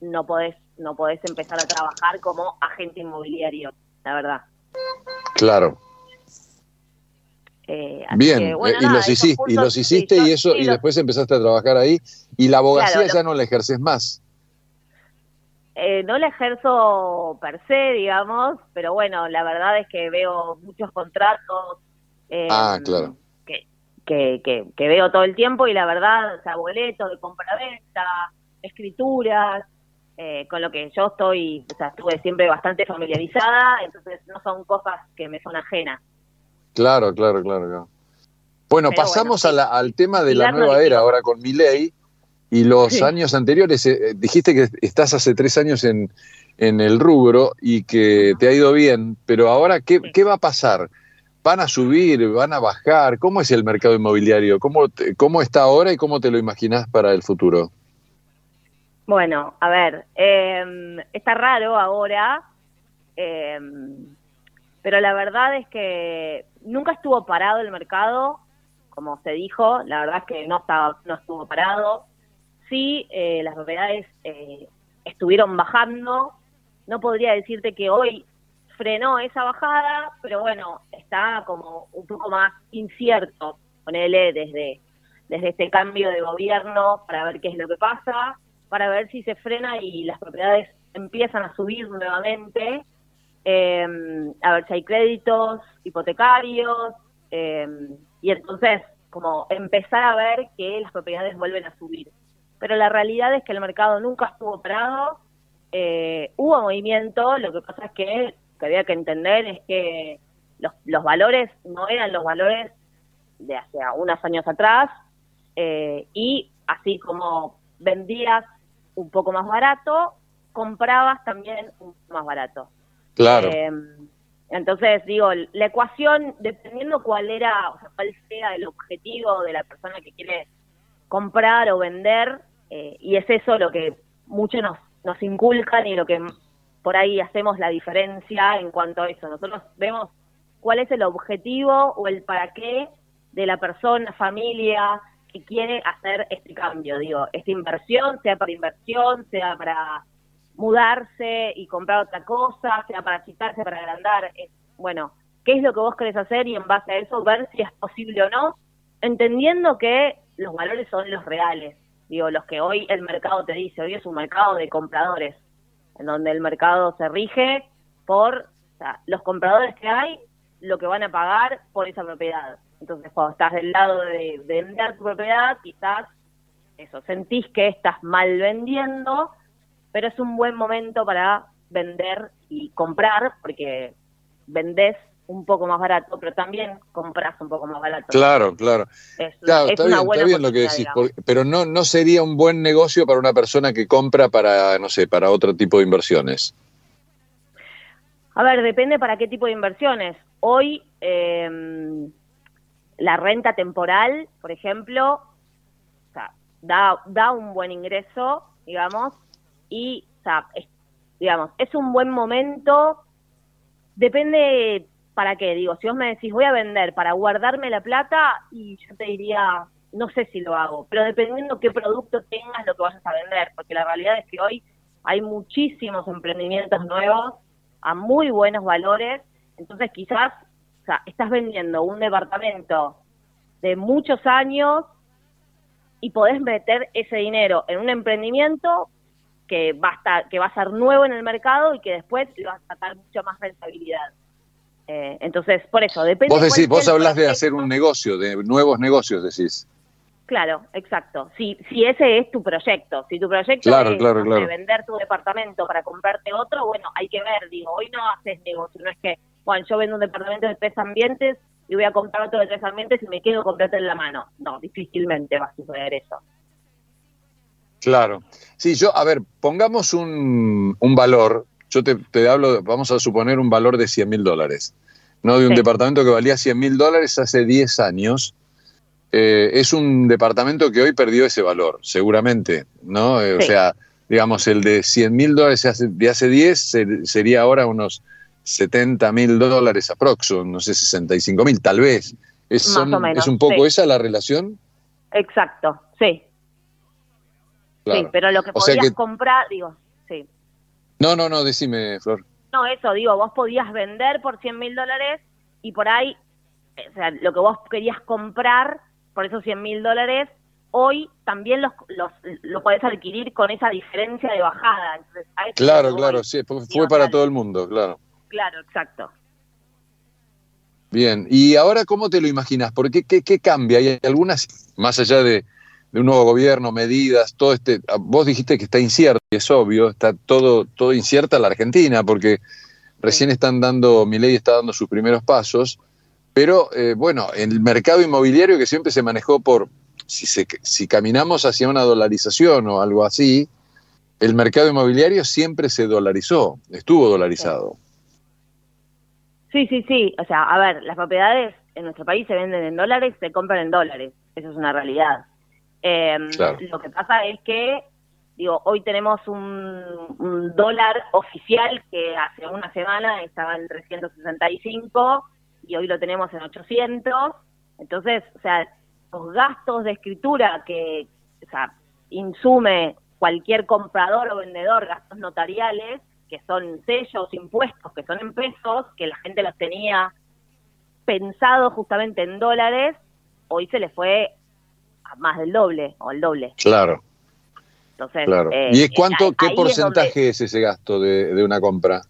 no podés, no podés empezar a trabajar como agente inmobiliario, la verdad. Claro. Eh, Bien, eh, y, los hiciste, y los hiciste y eso y, después empezaste a trabajar ahí y la abogacía ya no la ejerces más. Eh, no la ejerzo per se, digamos, pero bueno, la verdad es que veo muchos contratos ah, claro. que, que, que, veo todo el tiempo y la verdad, o sea, boletos de compra-venta, escrituras, con lo que yo estoy, o sea, estuve siempre bastante familiarizada, entonces no son cosas que me son ajenas. Claro, claro, claro. Bueno, pasamos al tema de la nueva era ahora con mi ley y los años anteriores. Eh, dijiste que estás hace tres años en, en, el rubro y que te ha ido bien, pero ahora, ¿qué, ¿qué va a pasar? ¿Van a subir? ¿Van a bajar? ¿Cómo es el mercado inmobiliario? ¿Cómo, cómo está ahora y cómo te lo imaginas para el futuro? Bueno, a ver, em, está raro ahora. Eh, pero la verdad es que nunca estuvo parado el mercado, como se dijo, la verdad es que no, estaba, no estuvo parado. Sí, eh, las propiedades eh, estuvieron bajando, no podría decirte que hoy frenó esa bajada, pero bueno, está como un poco más incierto, ponele desde, desde este cambio de gobierno para ver qué es lo que pasa, para ver si se frena y las propiedades empiezan a subir nuevamente eh, a ver si hay créditos hipotecarios, eh, y entonces como empezar a ver que las propiedades vuelven a subir. Pero la realidad es que el mercado nunca estuvo parado, eh, hubo movimiento, lo que pasa es que, que había que entender es que los, los valores no eran los valores de hace unos años atrás, eh, y así como vendías un poco más barato, comprabas también un poco más barato. Claro. Em, entonces, digo, la ecuación, dependiendo cuál era, o sea, cuál sea el objetivo de la persona que quiere comprar o vender, eh, y es eso lo que muchos nos, nos inculcan y lo que por ahí hacemos la diferencia en cuanto a eso. Nosotros vemos cuál es el objetivo o el para qué de la persona, familia que quiere hacer este cambio, digo, esta inversión, sea para inversión, sea para mudarse y comprar otra cosa, sea para quitarse, para agrandar. bueno, ¿qué es lo que vos querés hacer? Y en base a eso ver si es posible o no, entendiendo que los valores son los reales. Digo, los que hoy el mercado te dice, hoy es un mercado de compradores, en donde el mercado se rige por los compradores que hay, lo que van a pagar por esa propiedad. Entonces, cuando estás del lado de, de vender tu propiedad, quizás eso, sentís que estás mal vendiendo, pero es un buen momento para vender y comprar, porque vendés un poco más barato, pero también compras un poco más barato. Claro, claro. claro, está, bien, está bien lo que decís, pero no, no sería un buen negocio para una persona que compra para, no sé, para otro tipo de inversiones. A ver, depende para qué tipo de inversiones. Hoy, em, la renta temporal, por ejemplo, da, da un buen ingreso, digamos, y, digamos, es un buen momento, depende para qué, digo, si vos me decís voy a vender para guardarme la plata y yo te diría, no sé si lo hago, pero dependiendo qué producto tengas lo que vayas a vender, porque la realidad es que hoy hay muchísimos emprendimientos nuevos a muy buenos valores, entonces quizás, o sea, estás vendiendo un departamento de muchos años y podés meter ese dinero en un emprendimiento que va a estar, que va a ser nuevo en el mercado y que después le va a sacar mucha más rentabilidad. Eh, entonces, por eso, depende. Vos decís, vos hablas de hacer un negocio, de nuevos negocios, decís. Claro, exacto. Si, si ese es tu proyecto, si tu proyecto es vender tu departamento para comprarte otro, bueno, hay que ver, digo, hoy no haces negocio, no es que, bueno, yo vendo un departamento de tres ambientes y voy a comprar otro de tres ambientes y me quedo comprarte en la mano. No, difícilmente va a suceder eso. Claro. Sí, yo, a ver, pongamos un, un valor, yo te, te, hablo, vamos a suponer un valor de 100 mil dólares, ¿no? De un departamento que valía 100 mil dólares hace 10 años. Eh, es un departamento que hoy perdió ese valor, seguramente, ¿no? Eh, o sea, digamos, el de 100 mil dólares de hace 10 sería ahora unos 70 mil dólares aprox, no sé, 65 mil, tal vez. ¿Es, menos, ¿Es un poco sí. esa la relación? Exacto, sí. Claro. Sí, pero lo que O podías que- comprar, digo, sí. No, no, no, decime, Flor. No, eso, digo, vos podías vender por 100 mil dólares y por ahí, eh, o sea, lo que vos querías comprar por esos 100 mil dólares, hoy también los, los, lo podés adquirir con esa diferencia de bajada. Entonces, Claro, claro, voy. sí, fue, para todo el mundo, claro. Claro, exacto. Bien, y ahora, ¿cómo te lo imaginas? ¿Por qué, qué, qué cambia? ¿Hay algunas, más allá de, de un nuevo gobierno, medidas, todo este... ah, Vos dijiste que está incierto, y es obvio, está todo, todo incierta la Argentina, porque recién están dando, mi ley está dando sus primeros pasos, pero eh, bueno, el mercado inmobiliario que siempre se manejó por, si, se, si caminamos hacia una dolarización o algo así, el mercado inmobiliario siempre se dolarizó, estuvo dolarizado. Sí, sí, sí. O sea, a ver, las propiedades en nuestro país se venden en dólares, se compran en dólares. Eso es una realidad. Eh, Claro. Lo que pasa es que, digo, hoy tenemos un, un dólar oficial que hace una semana estaba en 365 y hoy lo tenemos en 800. Entonces, o sea, los gastos de escritura que o sea, insume cualquier comprador o vendedor, gastos notariales, que son sellos, impuestos, que son en pesos, que la gente los tenía pensado justamente en dólares, hoy se les fue a más del doble o el doble. Claro. Entonces, Claro. eh, ¿Y es cuánto, ahí- qué ahí es porcentaje donde- es, ese gasto de, de una compra?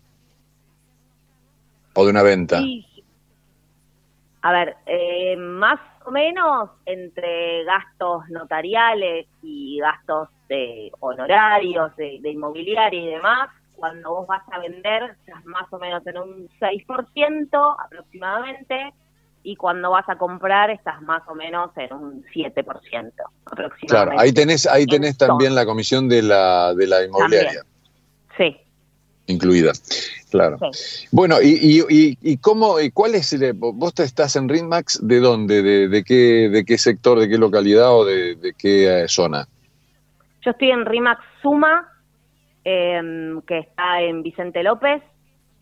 ¿O de una venta? Sí. A ver, eh, más o menos entre gastos notariales y gastos de honorarios, de, de inmobiliaria y demás, cuando vos vas a vender, estás más o menos en un 6% aproximadamente, y cuando vas a comprar, estás más o menos en un 7% aproximadamente. Claro, ahí tenés, ahí En tenés también la comisión de la, de la inmobiliaria Sí, incluida. Claro. sí. Bueno, y, y, y, y cómo, y cuál es, el- vos te estás en Rinmax, ¿de dónde? ¿De, de qué, de qué sector, de qué localidad o de, de qué eh, zona? Yo estoy en RIMAX Suma, em, que está en Vicente López,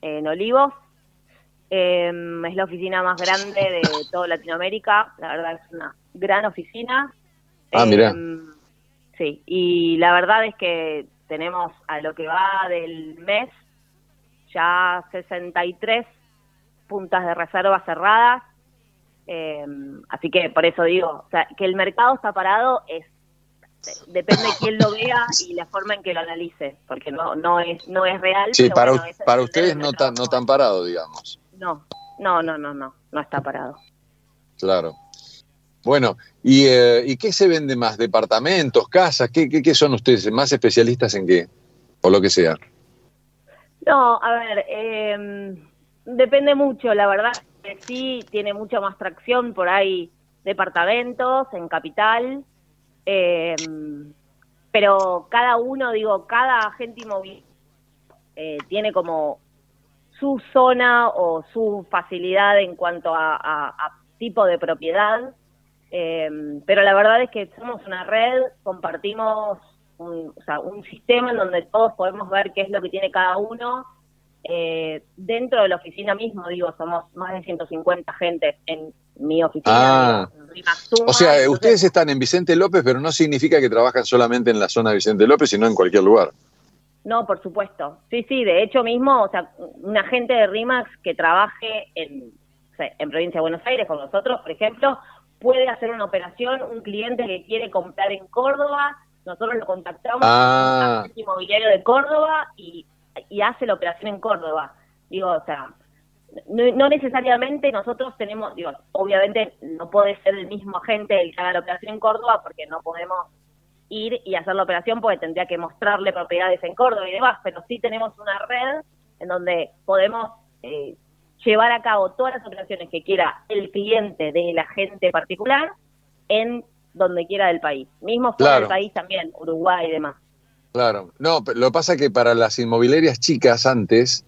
en Olivos. Em, es la oficina más grande de toda Latinoamérica. La verdad es una gran oficina. Ah. Em, sí, y la verdad es que tenemos a lo que va del mes ya 63 puntas de reserva cerradas. Así que por eso digo, o sea, que el mercado está parado es depende de quién lo vea y la forma en que lo analice, porque no no es no es real. Sí, para, bueno, para ustedes no tan, no tan parado, digamos. No, no, no, no, no, no está parado. Claro. Bueno, ¿y, eh, ¿y qué se vende más? ¿Departamentos, casas? ¿Qué, qué, qué son ustedes? ¿Más especialistas en qué? O lo que sea. No, a ver, eh, depende mucho, la verdad que sí tiene mucha más tracción por ahí departamentos en capital, eh, pero cada uno, digo, cada agente inmobiliario eh, tiene como su zona o su facilidad en cuanto a, tipo de propiedad, eh, pero la verdad es que somos una red, compartimos un, o sea, un sistema en donde todos podemos ver qué es lo que tiene cada uno. Eh, dentro de la oficina mismo, digo, somos más de 150 gente en mi oficina. Ah. en Rimax Suma, O sea, entonces- ustedes están en Vicente López, pero no significa que trabajan solamente en la zona de Vicente López, sino en cualquier lugar. No, por supuesto. Sí, sí, de hecho mismo, o sea, un agente de RIMAX que trabaje en, o sea, en provincia de Buenos Aires con nosotros, por ejemplo, puede hacer una operación, un cliente que quiere comprar en Córdoba, nosotros lo contactamos Ah. con un agente inmobiliario de Córdoba y, y hace la operación en Córdoba. Digo, o sea, no, no necesariamente nosotros tenemos, digo, obviamente no puede ser el mismo agente el que haga la operación en Córdoba porque no podemos ir y hacer la operación porque tendría que mostrarle propiedades en Córdoba y demás, pero sí tenemos una red en donde podemos eh, llevar a cabo todas las operaciones que quiera el cliente del agente particular en donde quiera del país, mismo fuera Claro. del país también, Uruguay y demás. Claro. No, pero lo que pasa es que para las inmobiliarias chicas antes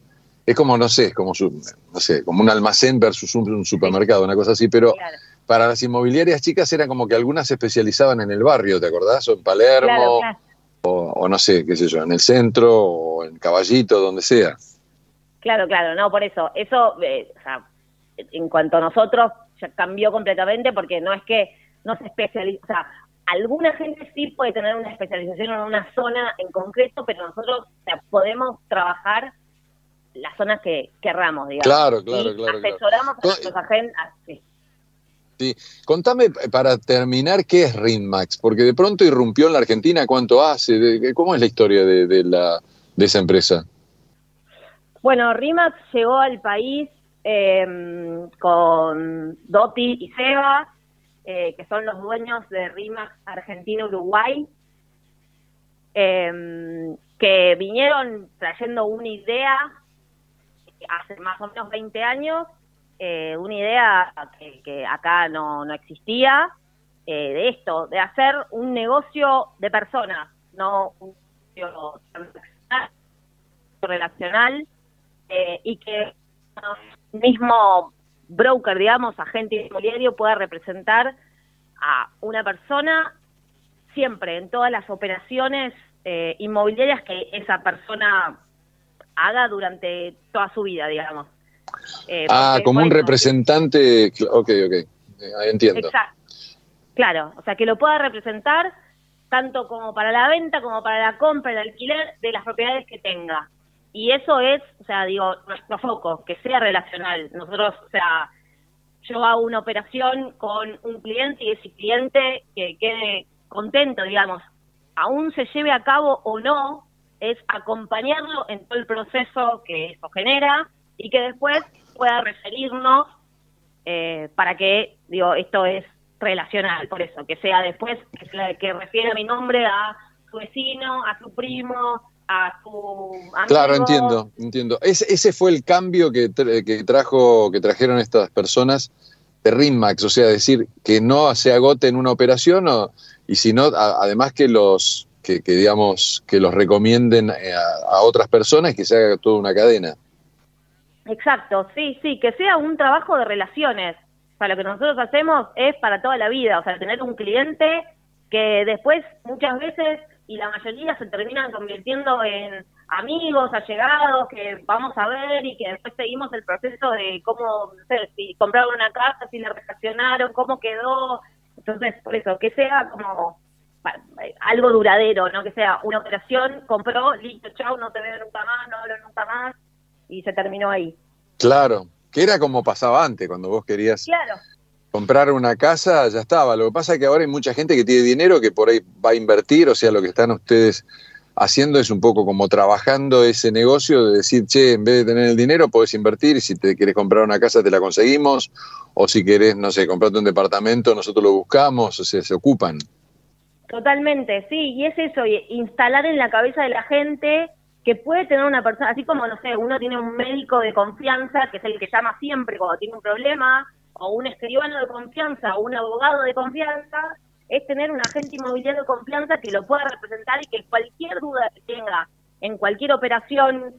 es como, no sé, es como, su- no sé, como un almacén versus un, un supermercado, una cosa así, pero Claro, para las inmobiliarias chicas era como que algunas se especializaban en el barrio, ¿te acordás? O en Palermo, claro, claro. O, o no sé, qué sé yo, en el centro, o en Caballito, donde sea. Claro, claro, no, por eso. Eso, eh, o sea, en cuanto a nosotros, ya cambió completamente porque no es que no se especializa, o sea, alguna gente sí puede tener una especialización en una zona en concreto, pero nosotros o sea, podemos trabajar las zonas que querramos, digamos. Claro, claro, y claro. Asesoramos claro. a nuestros agentes. Sí. Sí. Contame eh, para terminar qué es Rinmax, porque de pronto irrumpió en la Argentina, ¿cuánto hace? ¿Cómo es la historia de, de la, de esa empresa? Bueno, RIMAX llegó al país eh, con Doti y Seba, eh, que son los dueños de RIMAX Argentina-Uruguay, eh, que vinieron trayendo una idea hace más o menos 20 años, eh, una idea que, acá no, no existía, eh, de esto, de hacer un negocio de personas, no un negocio relacional, y que mismo broker, digamos, agente inmobiliario pueda representar a una persona siempre en todas las operaciones eh, inmobiliarias que esa persona haga durante toda su vida, digamos. Eh, ah, como un representante. Ok, ok. Eh, ahí entiendo. Exacto. Claro, o sea, que lo pueda representar tanto como para la venta como para la compra, el alquiler de las propiedades que tenga. Y eso es, o sea, digo, nuestro foco, que sea relacional. Nosotros, o sea, yo hago una operación con un cliente y ese cliente que quede contento, digamos, aún se lleve a cabo o no, es acompañarlo en todo el proceso que eso genera y que después pueda referirnos eh, para que, digo, esto es relacional, por eso, que sea después, que, sea- que refiera mi nombre a su vecino, a su primo, a su amigo. Claro, entiendo, entiendo. Ese, ese fue el cambio que, tra- que trajo, que trajeron estas personas de Rinmax, o sea, decir que no se agote en una operación o, y si no, a- además que los que, que, digamos que los recomienden eh, a, a otras personas que se haga toda una cadena. Exacto, sí, sí, que sea un trabajo de relaciones. O sea, lo que nosotros hacemos es para toda la vida, o sea, tener un cliente que después muchas veces y la mayoría se terminan convirtiendo en amigos, allegados, que vamos a ver y que después seguimos el proceso de cómo, no sé, si compraron una casa, si la refaccionaron, cómo quedó. Entonces, por eso, que sea como algo duradero, no que sea una operación, compró, listo, chau, no te veo nunca más, no hablo nunca más y se terminó ahí. Claro, que era como pasaba antes, cuando vos querías Claro, comprar una casa, ya estaba. Lo que pasa es que ahora hay mucha gente que tiene dinero que por ahí va a invertir, o sea, lo que están ustedes haciendo es un poco como trabajando ese negocio de decir, che, en vez de tener el dinero, podés invertir, si te quieres comprar una casa, te la conseguimos, o si querés, no sé, comprarte un departamento, nosotros lo buscamos, o sea, se ocupan. totalmente, sí, y es eso, instalar en la cabeza de la gente que puede tener una persona, así como, no sé, uno tiene un médico de confianza, que es el que llama siempre cuando tiene un problema, o un escribano de confianza, o un abogado de confianza, es tener un agente inmobiliario de confianza que lo pueda representar y que cualquier duda que tenga en cualquier operación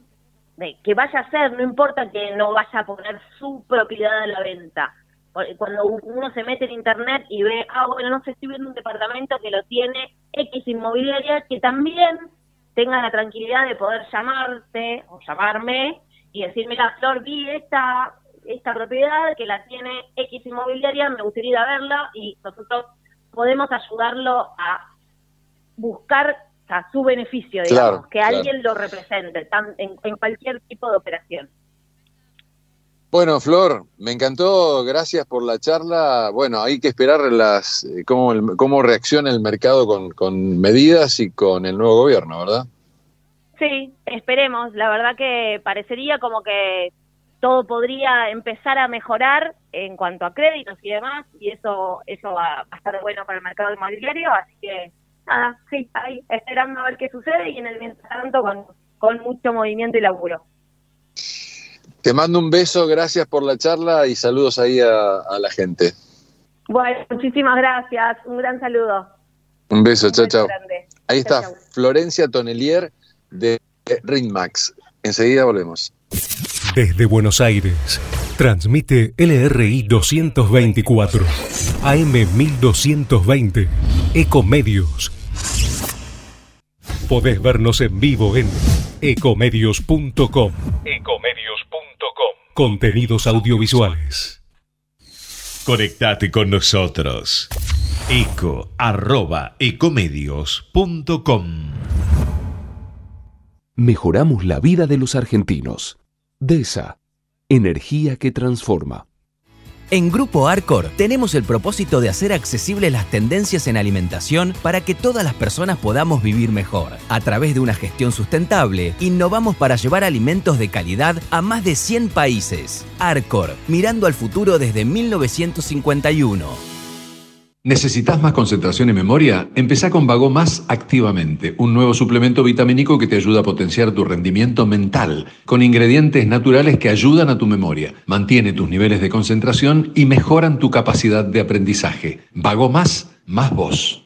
de, que vaya a hacer, no importa que no vaya a poner su propiedad a la venta. Cuando uno se mete en internet y ve, ah, bueno, no sé, estoy viendo un departamento que lo tiene X inmobiliaria, que también tenga la tranquilidad de poder llamarte o llamarme y decir, mira, Flor, vi esta, esta propiedad que la tiene X inmobiliaria, me gustaría ir a verla y nosotros podemos ayudarlo a buscar sea, su beneficio, digamos, Claro, que claro. alguien lo represente tan- en, en cualquier tipo de operación. Bueno, Flor, me encantó, gracias por la charla. Bueno, hay que esperar las eh, cómo, el- cómo reacciona el mercado con, con medidas y con el nuevo gobierno, ¿verdad? Sí, esperemos. La verdad que parecería como que todo podría empezar a mejorar en cuanto a créditos y demás, y eso eso va, va a estar bueno para el mercado inmobiliario, así que nada, sí, ahí esperando a ver qué sucede y en el mientras tanto con, con mucho movimiento y laburo. Te mando un beso, gracias por la charla y saludos ahí a, a la gente. Bueno, muchísimas gracias, un gran saludo. Un beso, chao, chao. Ahí Chau, está chau. Florencia Tonelier de Ringmax. Enseguida volvemos. Desde Buenos Aires, transmite LRI 224, AM 1220, Ecomedios. Podés vernos en vivo en ecomedios.com. Ecomedios.com. Contenidos audiovisuales. Conectate con nosotros. Eco arroba ecomedios.com Mejoramos la vida de los argentinos. DESA, energía que transforma. En Grupo Arcor tenemos el propósito de hacer accesibles las tendencias en alimentación para que todas las personas podamos vivir mejor. A través de una gestión sustentable, innovamos para llevar alimentos de calidad a más de 100 países. Arcor, mirando al futuro desde 1951. ¿Necesitas más concentración y memoria? Empezá con Vago Más activamente, un nuevo suplemento vitamínico que te ayuda a potenciar tu rendimiento mental, con ingredientes naturales que ayudan a tu memoria, mantiene tus niveles de concentración y mejoran tu capacidad de aprendizaje. Vago Más, más vos.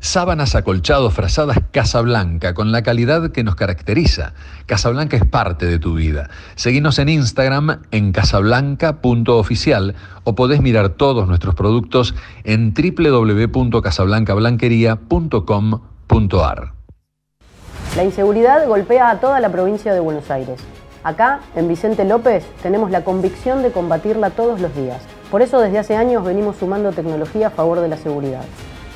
Sábanas acolchados frazadas Casablanca, con la calidad que nos caracteriza. Casablanca es parte de tu vida. Seguinos en Instagram en casablanca.oficial o podés mirar todos nuestros productos en www.casablancablanquería.com.ar. La inseguridad golpea a toda la provincia de Buenos Aires. Acá, en Vicente López, tenemos la convicción de combatirla todos los días. Por eso desde hace años venimos sumando tecnología a favor de la seguridad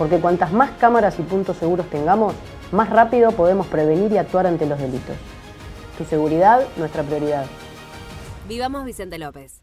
porque cuantas más cámaras y puntos seguros tengamos, más rápido podemos prevenir y actuar ante los delitos. Tu seguridad, nuestra prioridad. Vivamos Vicente López.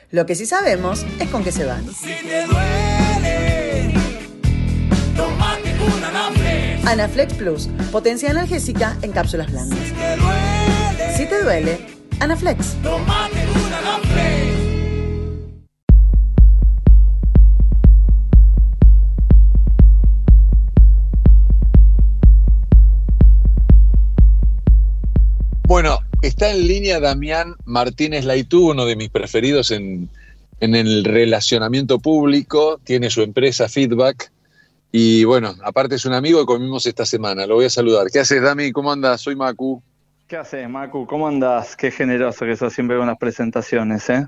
Lo que sí sabemos es con qué se van. Anaflex Plus, potencia analgésica en cápsulas blandas. Si te duele, Anaflex. Bueno, está en línea Damián Martínez Laitú, uno de mis preferidos en, en el relacionamiento público, tiene su empresa Feedback y bueno, aparte es un amigo que comimos esta semana, lo voy a saludar. ¿Qué haces, Dami? ¿Cómo andas? Soy Macu. ¿Qué haces, Macu? ¿Cómo andas? Qué generoso que sos siempre con las presentaciones, ¿eh?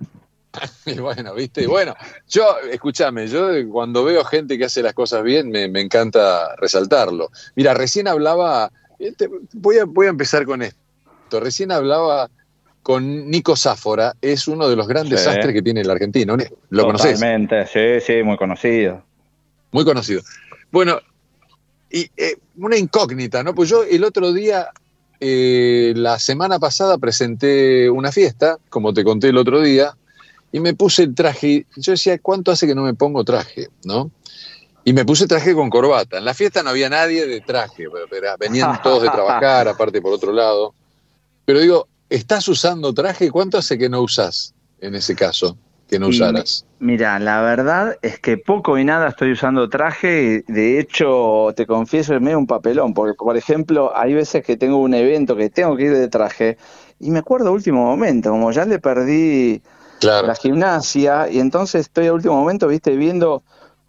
bueno, viste, bueno, yo, escúchame, yo cuando veo gente que hace las cosas bien, me, me encanta resaltarlo. Mira, recién hablaba, este, voy a, voy a empezar con esto. Recién hablaba con Nico Sáfora, es uno de los grandes Sí. astres que tiene la Argentina. ¿Lo conoces? Totalmente, sí, sí, muy conocido. Muy conocido. Bueno, y eh, una incógnita, ¿no? Pues yo el otro día, eh, la semana pasada, presenté una fiesta, como te conté el otro día, y me puse el traje. Yo decía, ¿cuánto hace que no me pongo traje? ¿No? Y me puse traje con corbata. En la fiesta no había nadie de traje, pero venían todos de trabajar, aparte por otro lado. Pero digo, ¿estás usando traje? ¿Cuánto hace que no usas en ese caso? Que no usaras. Mira, la verdad es que poco y nada estoy usando traje. De hecho, te confieso, es medio un papelón, porque, por ejemplo, hay veces que tengo un evento que tengo que ir de traje y me acuerdo a último momento, como ya le perdí la gimnasia y entonces estoy a último momento, viste, viendo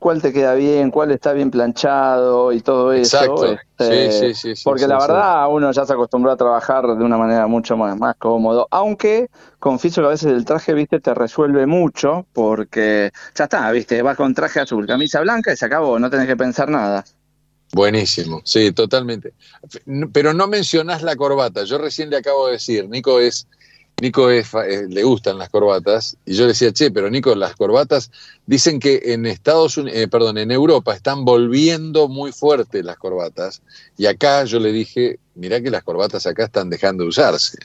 cuál te queda bien, cuál está bien planchado y todo eso. Exacto. este, Sí, sí, sí, sí, porque la verdad uno ya se acostumbró a trabajar de una manera mucho más, más cómodo, aunque confieso que a veces el traje, viste, te resuelve mucho porque ya está, viste, vas con traje azul, camisa blanca y se acabó, no tenés que pensar nada. Buenísimo, sí, totalmente. Pero no mencionás la corbata. Yo recién le acabo de decir, Nico es, Nico es, eh, le gustan las corbatas, y yo le decía, che, pero Nico, las corbatas dicen que en Estados Unidos, perdón, en Europa están volviendo muy fuerte las corbatas, y acá yo le dije, mirá que las corbatas acá están dejando de usarse.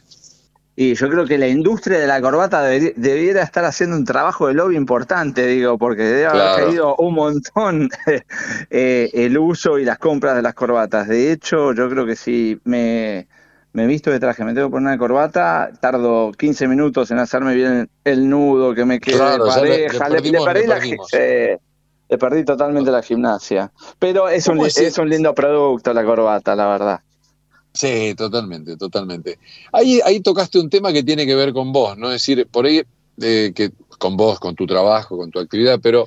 Y yo creo que la industria de la corbata debería, debiera estar haciendo un trabajo de lobby importante, digo, porque debe haber Claro. caído un montón eh, el uso y las compras de las corbatas. De hecho, yo creo que si me, me visto de traje, me tengo que poner una corbata, tardo 15 minutos en hacerme bien el nudo, que me quede Claro, ya le- le perdimos, la eh, le perdí totalmente la gimnasia. Pero es un, ¿Cómo li- es es un lindo producto la corbata, la verdad. Sí, totalmente, totalmente. Ahí, ahí tocaste un tema que tiene que ver con vos, ¿no? Es decir, por ahí, eh, que con vos, con tu trabajo, con tu actividad, pero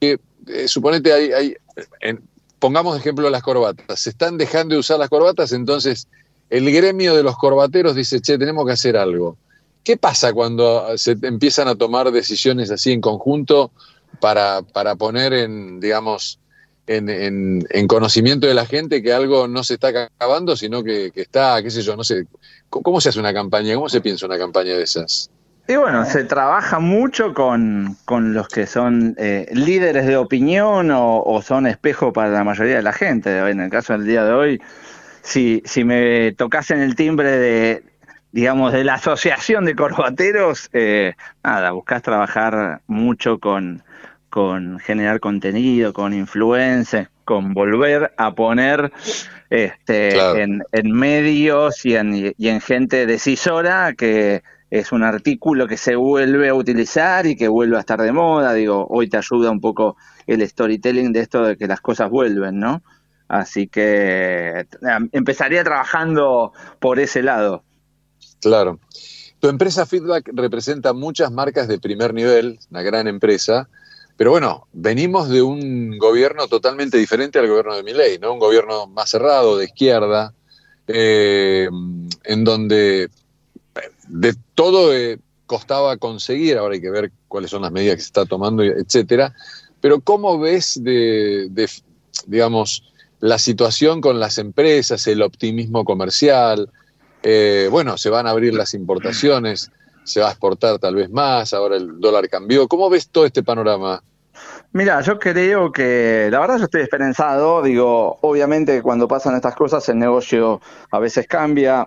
que eh, suponete, hay, hay, en- pongamos de ejemplo las corbatas, se están dejando de usar las corbatas, entonces el gremio de los corbateros dice, che, tenemos que hacer algo. ¿Qué pasa cuando se empiezan a tomar decisiones así en conjunto para, para poner en, digamos, en, en- en conocimiento de la gente que algo no se está acabando, sino que, está, qué sé yo, no sé. ¿Cómo, cómo se hace una campaña? ¿Cómo se piensa una campaña de esas? Y bueno, se trabaja mucho con, con los que son eh, líderes de opinión o, o son espejo para la mayoría de la gente. En el caso del día de hoy, si, si me tocasen el timbre de, digamos, de la asociación de corbateros, eh, nada, buscas trabajar mucho con, con generar contenido, con influencers, con volver a poner este, Claro. en, en medios y en, y en gente decisora que es un artículo que se vuelve a utilizar y que vuelve a estar de moda. Digo, hoy te ayuda un poco el storytelling de esto de que las cosas vuelven, ¿no? Así que eh, empezaría trabajando por ese lado. Claro. Tu empresa Feedback representa muchas marcas de primer nivel, una gran empresa, pero bueno, venimos de un gobierno totalmente diferente al gobierno de Milei, ¿no? Un gobierno más cerrado, de izquierda, eh, en donde de todo eh, costaba conseguir, ahora hay que ver cuáles son las medidas que se está tomando, etcétera. Pero ¿cómo ves de, digamos, la situación con las empresas, el optimismo comercial? Eh, bueno, se van a abrir las importaciones, se va a exportar tal vez más, ahora el dólar cambió. ¿Cómo ves todo este panorama? Mira, yo creo que, la verdad yo estoy esperanzado, digo, obviamente cuando pasan estas cosas el negocio a veces cambia,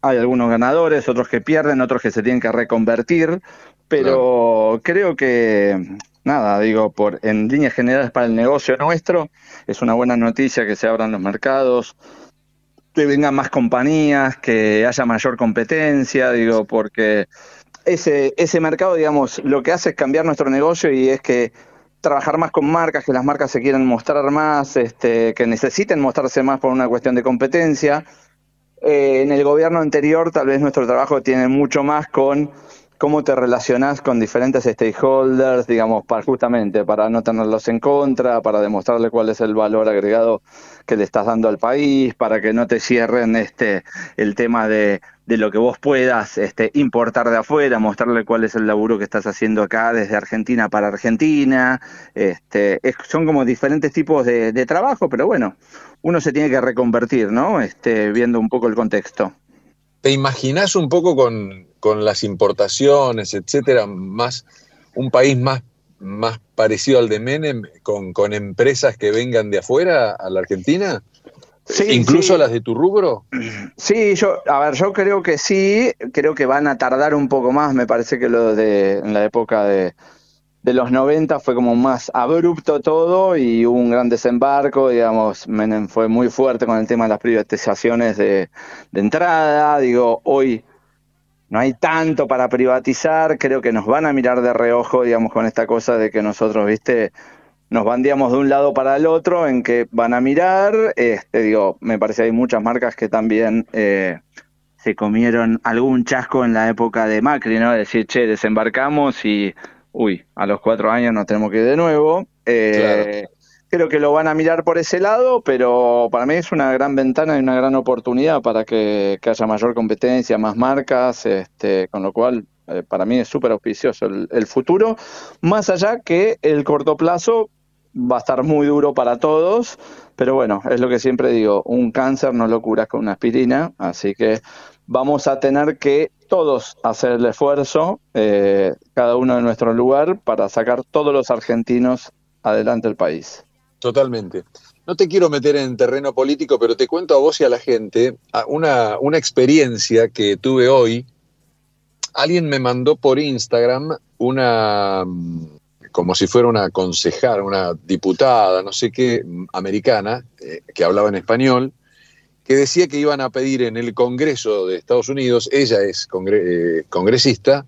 hay algunos ganadores, otros que pierden, otros que se tienen que reconvertir, pero creo que, nada, digo, por en líneas generales para el negocio nuestro, es una buena noticia que se abran los mercados, que vengan más compañías, que haya mayor competencia, digo, porque ese, ese mercado, digamos, lo que hace es cambiar nuestro negocio y es que trabajar más con marcas, que las marcas se quieran mostrar más, este, que necesiten mostrarse más por una cuestión de competencia. Eh, en el gobierno anterior tal vez nuestro trabajo tiene mucho más con cómo te relacionás con diferentes stakeholders, digamos, para, justamente para no tenerlos en contra, para demostrarle cuál es el valor agregado que le estás dando al país, para que no te cierren este el tema de, de lo que vos puedas este, importar de afuera, mostrarle cuál es el laburo que estás haciendo acá desde Argentina para Argentina. Este, es- son como diferentes tipos de, trabajo, pero bueno, uno se tiene que reconvertir, ¿no? Este, viendo un poco el contexto. ¿Te imaginas un poco con, con las importaciones, etcétera, más un país más, más parecido al de Menem, con, con empresas que vengan de afuera a la Argentina? ¿Incluso sí. las de tu rubro? Sí, yo, a ver, yo creo que sí, creo que van a tardar un poco más, me parece que lo de en la época de, de los 90 fue como más abrupto todo y hubo un gran desembarco, digamos, Menem fue muy fuerte con el tema de las privatizaciones de, de entrada, digo, hoy no hay tanto para privatizar, creo que nos van a mirar de reojo, digamos, con esta cosa de que nosotros, viste, nos bandeamos de un lado para el otro, en que van a mirar, este, digo, me parece que hay muchas marcas que también eh, se comieron algún chasco en la época de Macri, ¿no? De decir, che, desembarcamos y, uy, a los cuatro años nos tenemos que ir de nuevo. Eh, Creo que lo van a mirar por ese lado, pero para mí es una gran ventana y una gran oportunidad para que, haya mayor competencia, más marcas, este, con lo cual eh, para mí es súper auspicioso el, el futuro, más allá que el corto plazo va a estar muy duro para todos, pero bueno, es lo que siempre digo, un cáncer no lo curas con una aspirina, así que vamos a tener que todos hacer el esfuerzo, eh, cada uno en nuestro lugar, para sacar todos los argentinos adelante del país. Totalmente. No te quiero meter en terreno político, pero te cuento a vos y a la gente una, una experiencia que tuve hoy. Alguien me mandó por Instagram una, mm, como si fuera una concejal, una diputada, no sé qué, mm, americana, eh, que hablaba en español, que decía que iban a pedir en el Congreso de Estados Unidos, ella es congre- eh, congresista,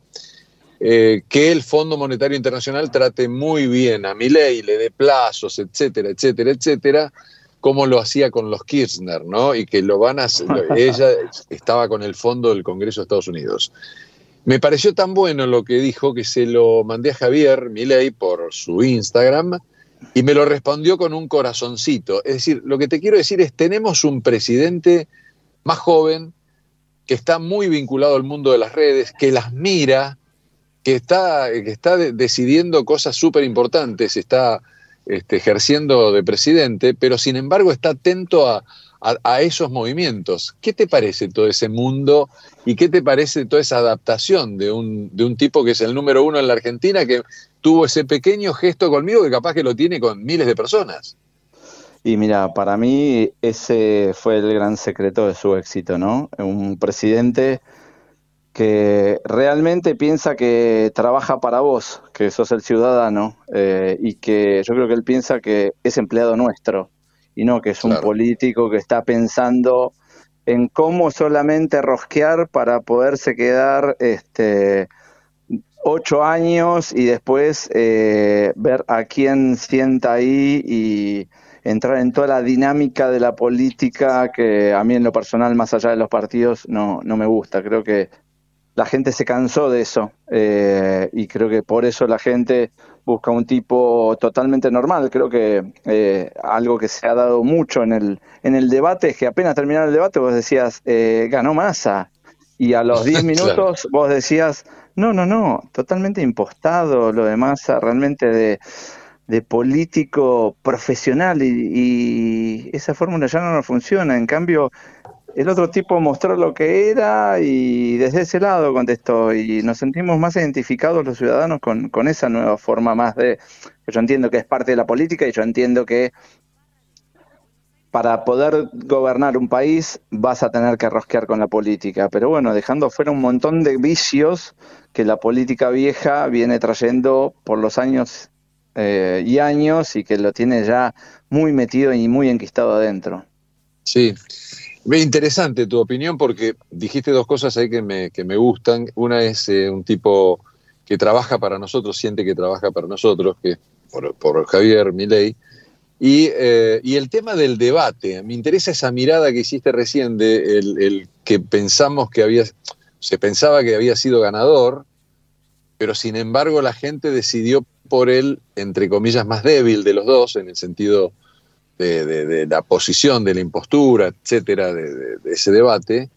eh, que el Fondo Monetario Internacional trate muy bien a Milei, le dé plazos, etcétera, etcétera, etcétera, como lo hacía con los Kirchner, ¿no? Y que lo van a ella estaba con el fondo del Congreso de Estados Unidos. Me pareció tan bueno lo que dijo que se lo mandé a Javier Milei por su Instagram y me lo respondió con un corazoncito. Es decir, lo que te quiero decir es, tenemos un presidente más joven que está muy vinculado al mundo de las redes, que las mira, que está, que está de- decidiendo cosas súper importantes, está este, ejerciendo de presidente, pero sin embargo está atento a, a- a esos movimientos. ¿Qué te parece todo ese mundo y qué te parece toda esa adaptación de un, de un tipo que es el número uno en la Argentina, que tuvo ese pequeño gesto conmigo que capaz que lo tiene con miles de personas? Y mira, para mí ese fue el gran secreto de su éxito, ¿no? Un presidente que realmente piensa que trabaja para vos, que sos el ciudadano, eh, y que yo creo que él piensa que es empleado nuestro, y no que es un político que está pensando en cómo solamente rosquear para poderse quedar este, ocho años y después eh, ver a quién sienta ahí y entrar en toda la dinámica de la política que a mí en lo personal, más allá de los partidos, no, no me gusta. Creo que la gente se cansó de eso eh, y creo que por eso la gente busca un tipo totalmente normal. Creo que eh, algo que se ha dado mucho en el, en el debate es que apenas terminaba el debate vos decías, eh, ganó Massa. Y a los 10 minutos vos decías, no, no, no, totalmente impostado lo de Massa, realmente de, de político profesional y, y esa fórmula ya no nos funciona. En cambio, el otro tipo mostró lo que era y desde ese lado contestó y nos sentimos más identificados los ciudadanos con, con esa nueva forma más de, que yo entiendo que es parte de la política y yo entiendo que para poder gobernar un país vas a tener que rosquear con la política, pero bueno, dejando fuera un montón de vicios que la política vieja viene trayendo por los años eh, y años y que lo tiene ya muy metido y muy enquistado adentro. Sí. Interesante tu opinión porque dijiste dos cosas ahí que me, que me gustan. Una es eh, un tipo que trabaja para nosotros, siente que trabaja para nosotros, que por, por Javier Milei. Y, eh, y el tema del debate, me interesa esa mirada que hiciste recién de el, el que pensamos que había, se pensaba que había sido ganador, pero sin embargo la gente decidió por él, entre comillas, más débil de los dos, en el sentido de, de- de la posición, de la impostura, etcétera, de, ese debate.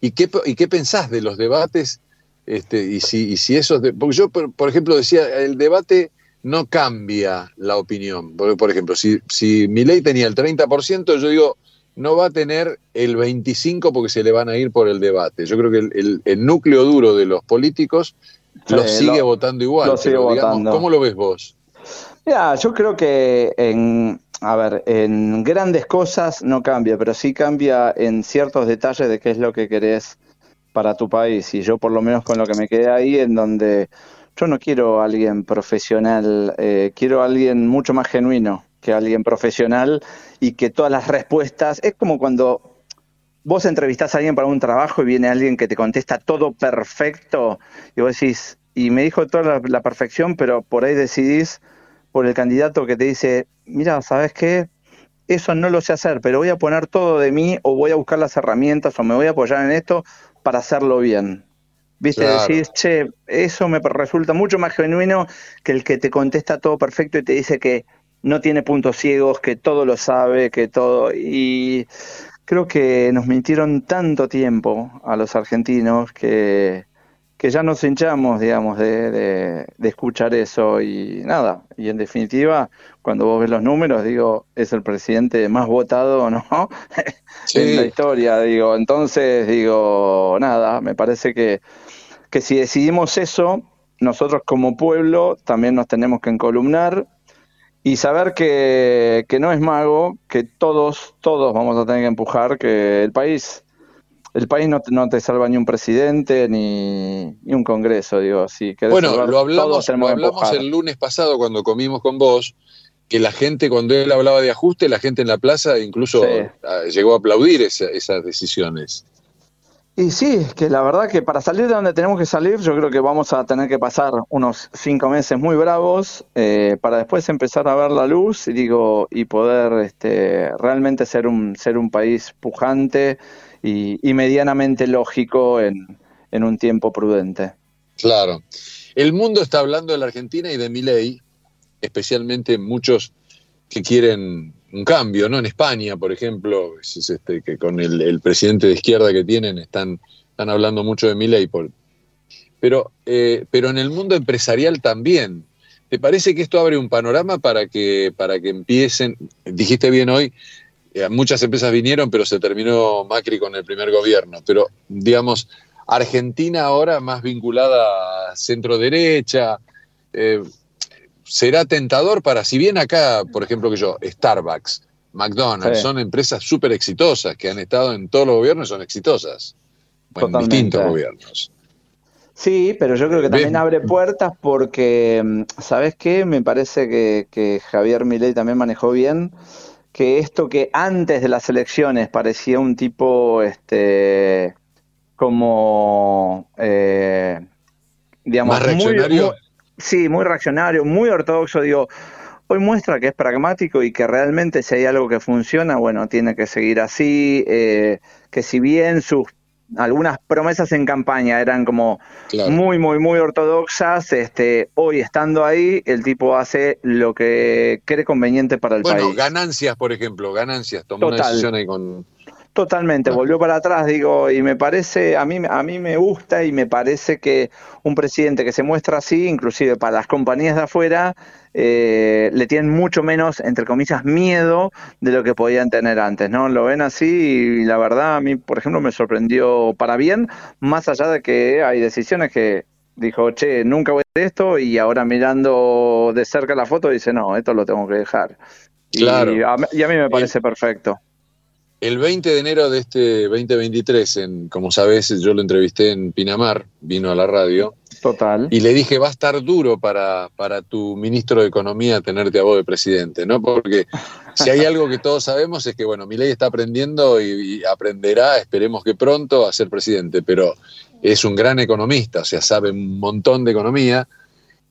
¿Y qué, ¿Y qué pensás de los debates? Este, y, si, y si esos. de- porque yo, por, por ejemplo, decía, el debate no cambia la opinión. Por, por ejemplo, si, si Milei tenía el 30%, yo digo, no va a tener el 25% porque se le van a ir por el debate. Yo creo que el, el- el núcleo duro de los políticos Sí, lo sigue lo- votando igual. lo sigue pero, digamos. ¿Cómo lo ves vos? Ya, yo creo que en, a ver, en grandes cosas no cambia, pero sí cambia en ciertos detalles de qué es lo que querés para tu país. Y yo por lo menos con lo que me quedé ahí, en donde yo no quiero a alguien profesional, eh, quiero a alguien mucho más genuino que alguien profesional y que todas las respuestas, es como cuando vos entrevistás a alguien para un trabajo y viene alguien que te contesta todo perfecto y vos decís, y me dijo toda la, la perfección, pero por ahí decidís por el candidato que te dice, mira, ¿sabes qué? Eso no lo sé hacer, pero voy a poner todo de mí o voy a buscar las herramientas o me voy a apoyar en esto para hacerlo bien. ¿Viste? Claro. Decís, che, eso me resulta mucho más genuino que el que te contesta todo perfecto y te dice que no tiene puntos ciegos, que todo lo sabe, que todo... Y creo que nos mintieron tanto tiempo a los argentinos que, que ya nos hinchamos, digamos, de, de- de escuchar eso y nada. Y en definitiva, cuando vos ves los números, digo, es el presidente más votado, ¿no? en la historia, digo. Entonces, digo, nada, me parece que, que si decidimos eso, nosotros como pueblo también nos tenemos que encolumnar y saber que, que no es mago, que todos, todos vamos a tener que empujar, que el país, el país no, te- no te salva ni un presidente ni, ni un congreso, digo, si Bueno, salvar, lo hablamos, lo hablamos el lunes pasado cuando comimos con vos, que la gente, cuando él hablaba de ajuste, la gente en la plaza incluso llegó a aplaudir esas decisiones. Y sí, es que la verdad que para salir de donde tenemos que salir, yo creo que vamos a tener que pasar unos cinco meses muy bravos eh, para después empezar a ver la luz y digo y poder este, realmente ser un ser un país pujante y, medianamente lógico en, en, un tiempo prudente. Claro. El mundo está hablando de la Argentina y de Milei, especialmente muchos que quieren un cambio, ¿no? En España, por ejemplo, es este, que con el, presidente de izquierda que tienen están, están hablando mucho de Milei. Pero, eh, pero en el mundo empresarial también. ¿Te parece que esto abre un panorama para que, para que empiecen, dijiste bien hoy, eh, muchas empresas vinieron, pero se terminó Macri con el primer gobierno, pero digamos, Argentina ahora más vinculada a centro derecha, eh, será tentador para, si bien acá, por ejemplo, que yo, Starbucks, McDonald's, son empresas súper exitosas que han estado en todos los gobiernos y son exitosas. en distintos gobiernos. Sí, pero yo creo que también abre puertas porque, mm, ¿sabes qué? Me parece que, que Javier Milei también manejó bien que esto que antes de las elecciones parecía un tipo, este, como, eh, digamos, ¿Más reaccionario? Sí, muy reaccionario, muy ortodoxo, digo, hoy muestra que es pragmático y que realmente si hay algo que funciona, bueno, tiene que seguir así, eh, que si bien sus algunas promesas en campaña eran como muy, muy, muy ortodoxas, este, hoy estando ahí, el tipo hace lo que cree conveniente para el país. Ganancias, por ejemplo, ganancias, tomó una decisión ahí con Totalmente, ah. volvió para atrás, digo, y me parece, a mí, a mí me gusta y me parece que un presidente que se muestra así, inclusive para las compañías de afuera, eh, le tienen mucho menos, entre comillas, miedo de lo que podían tener antes, ¿no? Lo ven así y la verdad a mí, por ejemplo, me sorprendió para bien, más allá de que hay decisiones que dijo, che, nunca voy a hacer esto y ahora mirando de cerca la foto dice, no, esto lo tengo que dejar. Claro. Y a, y a mí me parece perfecto. El 20 de enero de este 2023, en, como sabes, yo lo entrevisté en Pinamar, vino a la radio. Total. Y le dije, va a estar duro para, para tu ministro de Economía tenerte a vos de presidente, ¿no? Porque si hay algo que todos sabemos es que, bueno, mi ley está aprendiendo y, aprenderá, esperemos que pronto, a ser presidente, pero es un gran economista, o sea, sabe un montón de economía,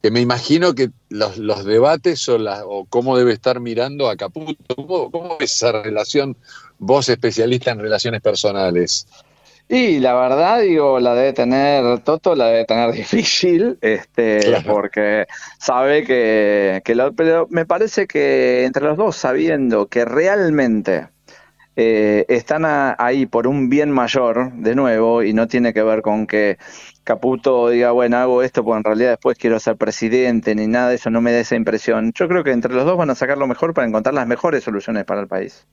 que me imagino que los, los debates o, la, o, cómo debe estar mirando a Caputo, ¿cómo, cómo es esa relación vos especialista en relaciones personales? Y la verdad, digo, la debe tener Toto, la debe tener difícil, este, porque sabe que, que lo, pero me parece que entre los dos, sabiendo que realmente eh, están ahí por un bien mayor, de nuevo, y no tiene que ver con que Caputo diga, bueno, hago esto porque en realidad después quiero ser presidente, ni nada de eso, no me da esa impresión. Yo creo que entre los dos van a sacar lo mejor para encontrar las mejores soluciones para el país.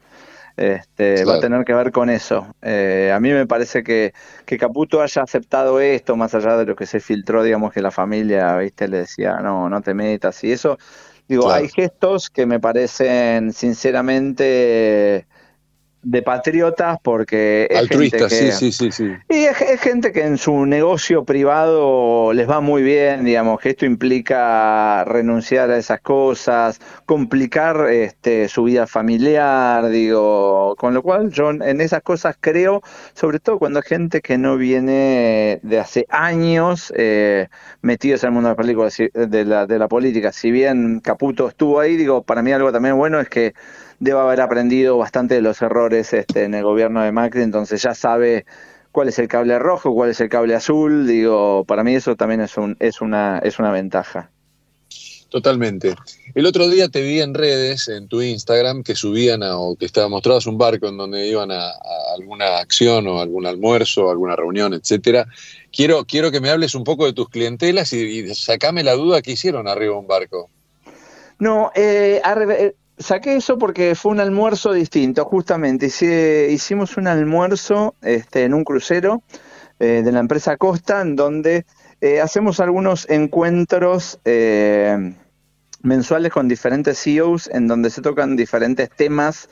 Este, Va a tener que ver con eso. Eh, a mí me parece que, que Caputo haya aceptado esto, más allá de lo que se filtró, digamos que la familia, viste, le decía, no, no te metas y eso. Digo, hay gestos que me parecen sinceramente de patriotas porque es altruistas sí sí sí sí. Y es, gente que en su negocio privado les va muy bien digamos que esto implica renunciar a esas cosas complicar este su vida familiar digo con lo cual yo en esas cosas creo sobre todo cuando hay gente que no viene de hace años eh, metidos en el mundo de la, película, de la de la política. Si bien Caputo estuvo ahí digo para mí algo también bueno es que debe haber aprendido bastante de los errores este, en el gobierno de Macri, entonces ya sabe cuál es el cable rojo, cuál es el cable azul, digo, para mí eso también es, un, es, una, es una ventaja. Totalmente. El otro día te vi en redes, en tu Instagram, que subían o que estaba mostrabas un barco en donde iban a, alguna acción o algún almuerzo, alguna reunión, etcétera. Quiero, quiero que me hables un poco de tus clientelas y, y sacame la duda que hicieron arriba un barco. No, eh, Saqué eso porque fue un almuerzo distinto, justamente. hicimos un almuerzo este, en un crucero eh, de la empresa Costa, en donde eh, hacemos algunos encuentros eh, mensuales con diferentes CEOs, en donde se tocan diferentes temas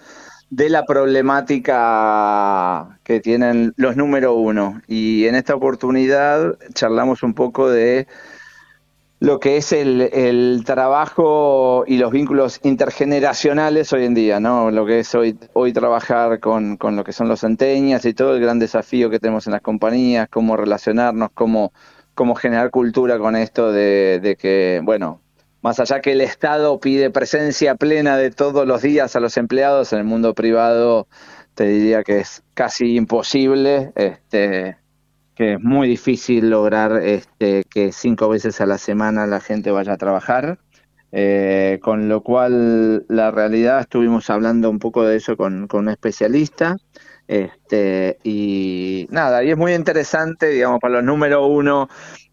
de la problemática que tienen los número uno. Y en esta oportunidad charlamos un poco de lo que es el, el, trabajo y los vínculos intergeneracionales hoy en día, ¿no? Lo que es hoy, hoy trabajar con, con lo que son los centenias y todo el gran desafío que tenemos en las compañías, cómo relacionarnos, cómo, cómo generar cultura con esto de, de que, bueno, más allá que el Estado pide presencia plena de todos los días a los empleados, en el mundo privado te diría que es casi imposible, este, que es muy difícil lograr este, que cinco veces a la semana la gente vaya a trabajar. Eh, con lo cual la realidad estuvimos hablando un poco de eso con, con un especialista este, y nada, y es muy interesante, digamos, para los número uno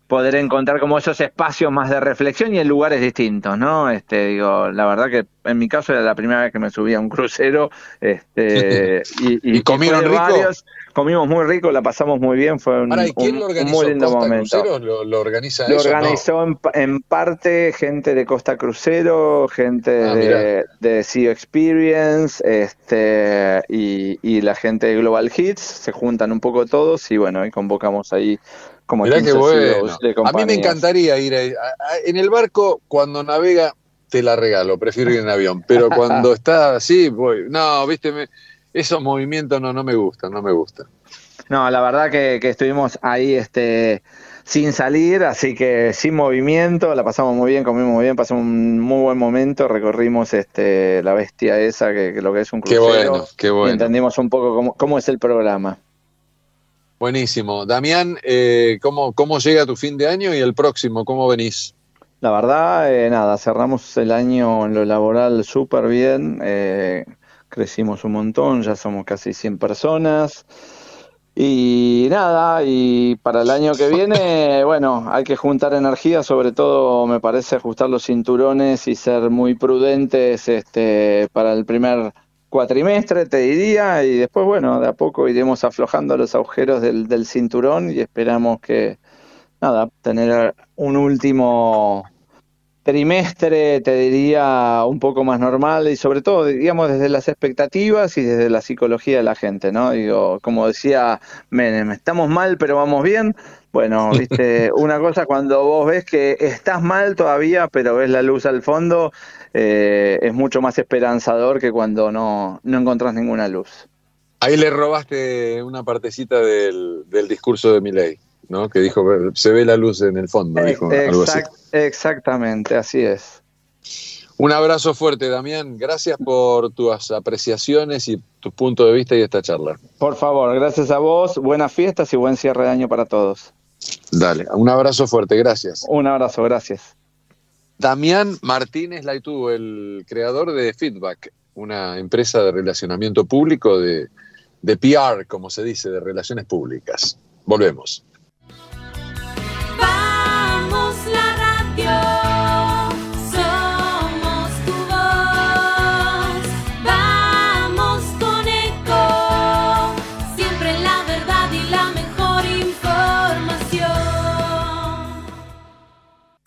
poder encontrar como esos espacios más de reflexión y en lugares distintos, ¿no? Este, digo, la verdad que en mi caso era la primera vez que me subía a un crucero, este, y, y, comieron rico. Varios, comimos muy rico, la pasamos muy bien, fue un, Ahora, ¿quién lo organizó? muy lindo ¿Costa momento. Cruceros lo, lo organiza Lo eso? organizó en, en, parte gente de Costa Crucero, gente Ah, de, de Sea Experience, este, y, y la gente de Global Hits, se juntan un poco todos y bueno, y convocamos ahí como Mirá 15 qué bueno. De A mí me encantaría ir ahí. En el barco, cuando navega, te la regalo, prefiero ir en avión. Pero cuando está así, voy. No, viste, me- esos movimientos no, no me gustan, no me gustan. No, la verdad que, que estuvimos ahí este, sin salir, así que sin movimiento, la pasamos muy bien, comimos muy bien, pasamos un muy buen momento, recorrimos este, la bestia esa, que, que lo que es un Qué crucero, bueno, qué y bueno. entendimos un poco cómo, cómo es el programa. Buenísimo. Damián, eh, ¿cómo, ¿cómo llega tu fin de año y el próximo? ¿Cómo venís? La verdad, eh, nada, cerramos el año en lo laboral súper bien, eh, crecimos un montón, ya somos casi 100 personas. Y nada, y para el año que viene, bueno, hay que juntar energía, sobre todo me parece ajustar los cinturones y ser muy prudentes este, para el primer cuatrimestre, te diría, y después, bueno, de a poco iremos aflojando los agujeros del, del cinturón y esperamos que, nada, tener un último trimestre, te diría, un poco más normal y sobre todo, digamos, desde las expectativas y desde la psicología de la gente, ¿no? Digo, como decía Menem, estamos mal pero vamos bien. Bueno, viste, una cosa cuando vos ves que estás mal todavía, pero ves la luz al fondo, eh, es mucho más esperanzador que cuando no, no encontrás ninguna luz. Ahí le robaste una partecita del, del discurso de Milei, ¿no? Que dijo, se ve la luz en el fondo, dijo algo así. Exact- exactamente, así es. Un abrazo fuerte, Damián. Gracias por tus apreciaciones y tus puntos de vista y esta charla. Por favor, gracias a vos, buenas fiestas y buen cierre de año para todos. Dale, un abrazo fuerte, gracias. Un abrazo, gracias. Damián Martínez Laitú, el creador de Feedback, una empresa de relacionamiento público, de, de PR, como se dice, de relaciones públicas. Volvemos.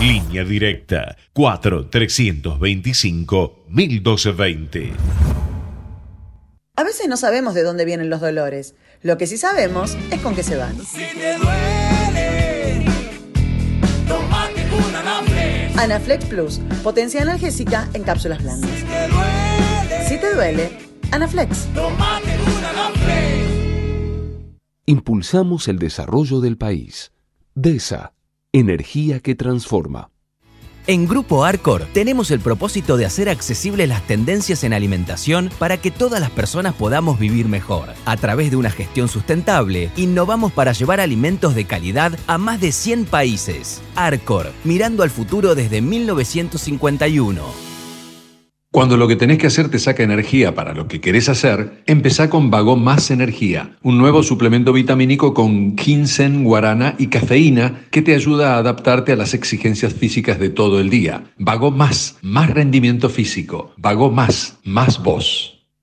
Línea directa 4 325 1220. A veces no sabemos de dónde vienen los dolores. Lo que sí sabemos es con qué se van. Anaflex Plus, potencia analgésica en cápsulas blandas. Si te duele, Anaflex. Impulsamos el desarrollo del país. DESA, energía que transforma. En Grupo Arcor tenemos el propósito de hacer accesibles las tendencias en alimentación para que todas las personas podamos vivir mejor. A través de una gestión sustentable, innovamos para llevar alimentos de calidad a más de 100 países. Arcor, mirando al futuro desde 1951. Cuando lo que tenés que hacer te saca energía para lo que querés hacer, empezá con Vago Más Energía, un nuevo suplemento vitamínico con ginseng, guarana y cafeína que te ayuda a adaptarte a las exigencias físicas de todo el día. Vago Más, más rendimiento físico. Vago Más, más voz.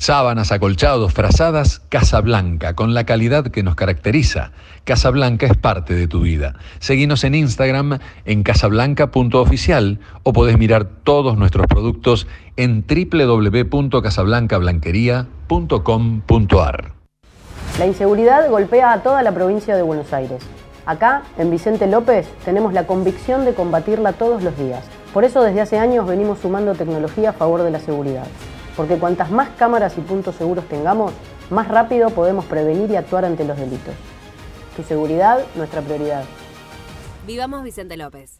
Sábanas, acolchados, frazadas, Casablanca, con la calidad que nos caracteriza. Casablanca es parte de tu vida. Seguinos en Instagram en casablanca.oficial o podés mirar todos nuestros productos en www.casablancablanquería.com.ar. La inseguridad golpea a toda la provincia de Buenos Aires. Acá, en Vicente López, tenemos la convicción de combatirla todos los días. Por eso desde hace años venimos sumando tecnología a favor de la seguridad. Porque cuantas más cámaras y puntos seguros tengamos, más rápido podemos prevenir y actuar ante los delitos. Tu seguridad, nuestra prioridad. Vivamos Vicente López.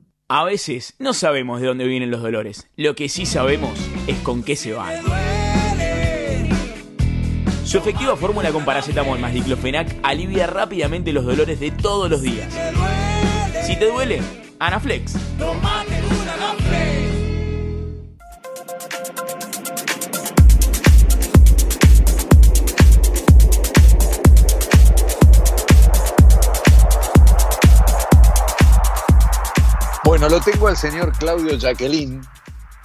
A veces no sabemos de dónde vienen los dolores. Lo que sí sabemos es con qué se van. Su efectiva fórmula con paracetamol más diclofenac alivia rápidamente los dolores de todos los días. Si te duele, Anaflex. Bueno, lo tengo al señor Claudio Jacqueline.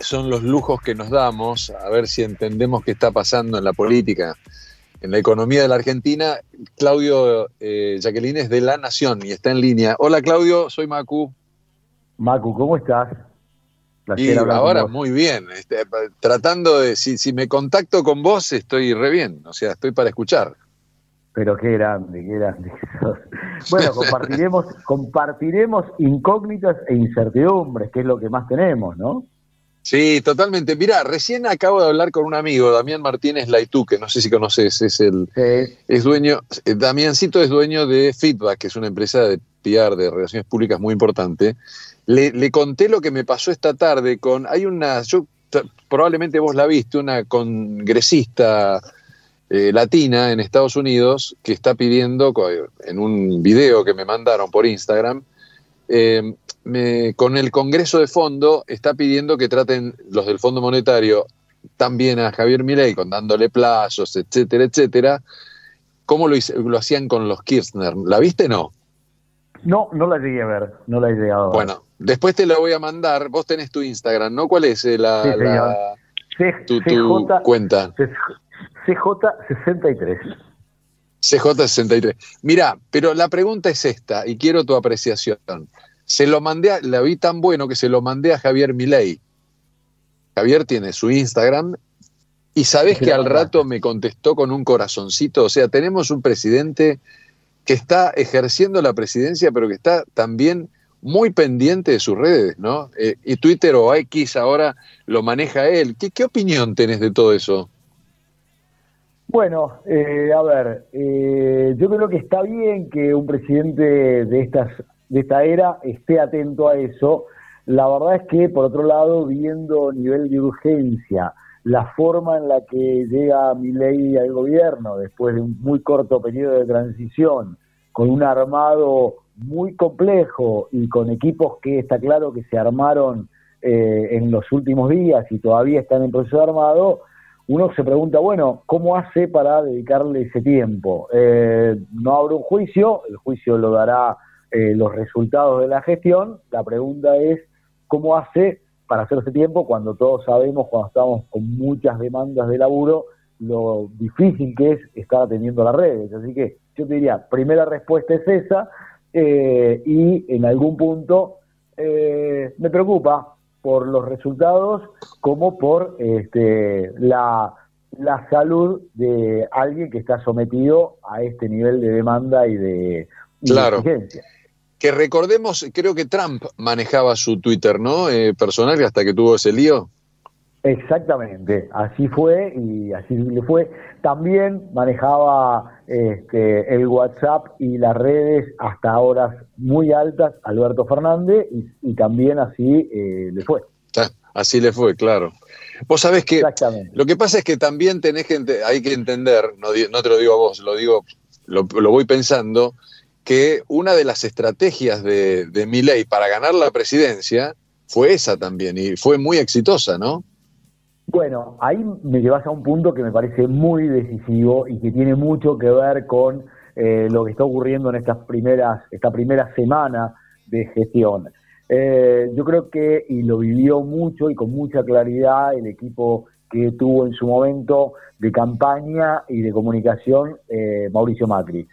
Son los lujos que nos damos, a ver si entendemos qué está pasando en la política, en la economía de la Argentina. Claudio eh, Jacqueline es de La Nación y está en línea. Hola Claudio, soy Macu. Macu, ¿cómo estás? Y ahora muy bien, este, tratando de, si, si me contacto con vos, estoy re bien, o sea, estoy para escuchar. Pero qué grande, qué grande. Bueno, compartiremos, compartiremos incógnitas e incertidumbres, que es lo que más tenemos, ¿no? Sí, totalmente. Mirá, recién acabo de hablar con un amigo, Damián Martínez Laitú, que no sé si conoces, es el es dueño, eh, Damiancito es dueño de Feedback, que es una empresa de PR, de relaciones públicas muy importante. Le, le conté lo que me pasó esta tarde con, hay una, yo probablemente vos la viste, una congresista eh, latina en Estados Unidos que está pidiendo, en un video que me mandaron por Instagram, eh, me- con el Congreso de Fondo está pidiendo que traten los del Fondo Monetario también a Javier Milei, con dándole plazos, etcétera, etcétera. ¿Cómo lo, lo hacían con los Kirchner? ¿La viste no? No, no la llegué a ver, no la he llegado a ver. Bueno, después te la voy a mandar. Vos tenés tu Instagram, ¿no? ¿Cuál es eh, la, Sí, la- tu, cuenta? CJ63. CJ63. Mira, pero la pregunta es esta, y quiero tu apreciación. Se lo mandé, a- la vi tan bueno que se lo mandé a Javier Milei. Javier tiene su Instagram y sabés que al rato me contestó con un corazoncito. O sea, tenemos un presidente que está ejerciendo la presidencia, pero que está también muy pendiente de sus redes, ¿no? Eh, y Twitter o X ahora lo maneja él. ¿Qué, qué opinión tenés de todo eso? Bueno, eh, a ver, eh, yo creo que está bien que un presidente de estas de esta era esté atento a eso. La verdad es que, por otro lado, viendo nivel de urgencia, la forma en la que llega Milei al gobierno después de un muy corto periodo de transición, con un armado muy complejo y con equipos que está claro que se armaron eh, en los últimos días y todavía están en proceso de armado, uno se pregunta, bueno, ¿cómo hace para dedicarle ese tiempo? Eh, no habrá un juicio, el juicio lo dará eh, los resultados de la gestión, la pregunta es, ¿cómo hace para hacer ese tiempo cuando todos sabemos, cuando estamos con muchas demandas de laburo, lo difícil que es estar atendiendo las redes? Así que yo te diría, primera respuesta es esa, eh, y en algún punto eh, me preocupa por los resultados como por este, la la salud de alguien que está sometido a este nivel de demanda y de, y de Claro. exigencia. Que recordemos, creo que Trump manejaba su Twitter, ¿no? Eh, personal, hasta que tuvo ese lío. Exactamente, así fue y así le fue. También manejaba este, el WhatsApp y las redes hasta horas muy altas Alberto Fernández y, y también así eh, le fue. Así le fue, claro. Vos sabés que lo que pasa es que también tenés que hay que entender, no, te lo digo a vos, lo digo, lo, lo voy pensando, que una de las estrategias de, de Milei para ganar la presidencia fue esa también, y fue muy exitosa, ¿no? Bueno, ahí me llevas a un punto que me parece muy decisivo y que tiene mucho que ver con eh, lo que está ocurriendo en estas primeras, esta primera semana de gestión. Eh, yo creo que, y lo vivió mucho y con mucha claridad el equipo que tuvo en su momento de campaña y de comunicación eh, Mauricio Macri.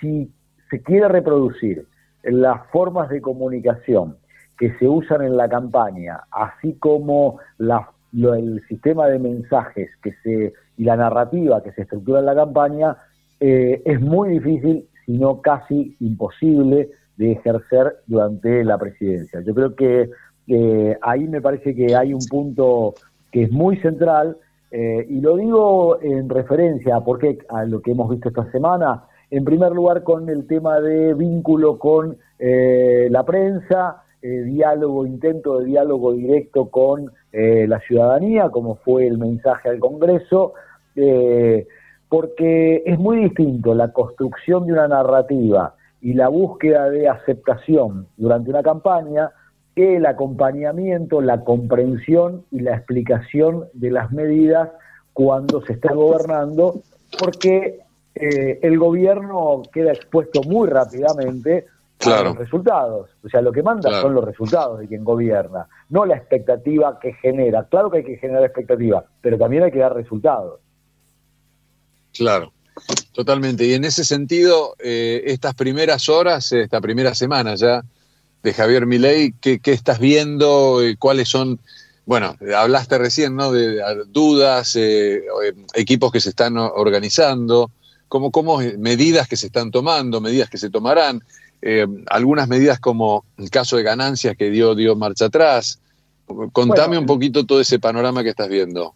Si se quiere reproducir las formas de comunicación que se usan en la campaña, así como la- lo- el sistema de mensajes que se y la narrativa que se estructura en la campaña, eh, es muy difícil, si no casi imposible, de ejercer durante la presidencia. Yo creo que eh, ahí me parece que hay un punto que es muy central, eh, y lo digo en referencia a, por qué, a lo que hemos visto esta semana, en primer lugar con el tema de vínculo con eh, la prensa, eh, diálogo, intento de diálogo directo con eh, la ciudadanía, como fue el mensaje al Congreso, eh, porque es muy distinto la construcción de una narrativa y la búsqueda de aceptación durante una campaña que el acompañamiento, la comprensión y la explicación de las medidas cuando se está gobernando, porque el gobierno queda expuesto muy rápidamente Claro. los resultados. O sea, lo que manda Claro. son los resultados de quien gobierna, no la expectativa que genera. Claro que hay que generar expectativa, pero también hay que dar resultados. Claro, totalmente. Y en ese sentido, eh, estas primeras horas, eh, esta primera semana ya de Javier Milei, ¿qué, qué estás viendo? Eh, ¿Cuáles son? Bueno, hablaste recién, ¿no? De, dudas, eh, eh, equipos que se están organizando, cómo eh, medidas que se están tomando, medidas que se tomarán, eh, algunas medidas como el caso de ganancias que dio, dio marcha atrás. Contame Bueno, un poquito todo ese panorama que estás viendo.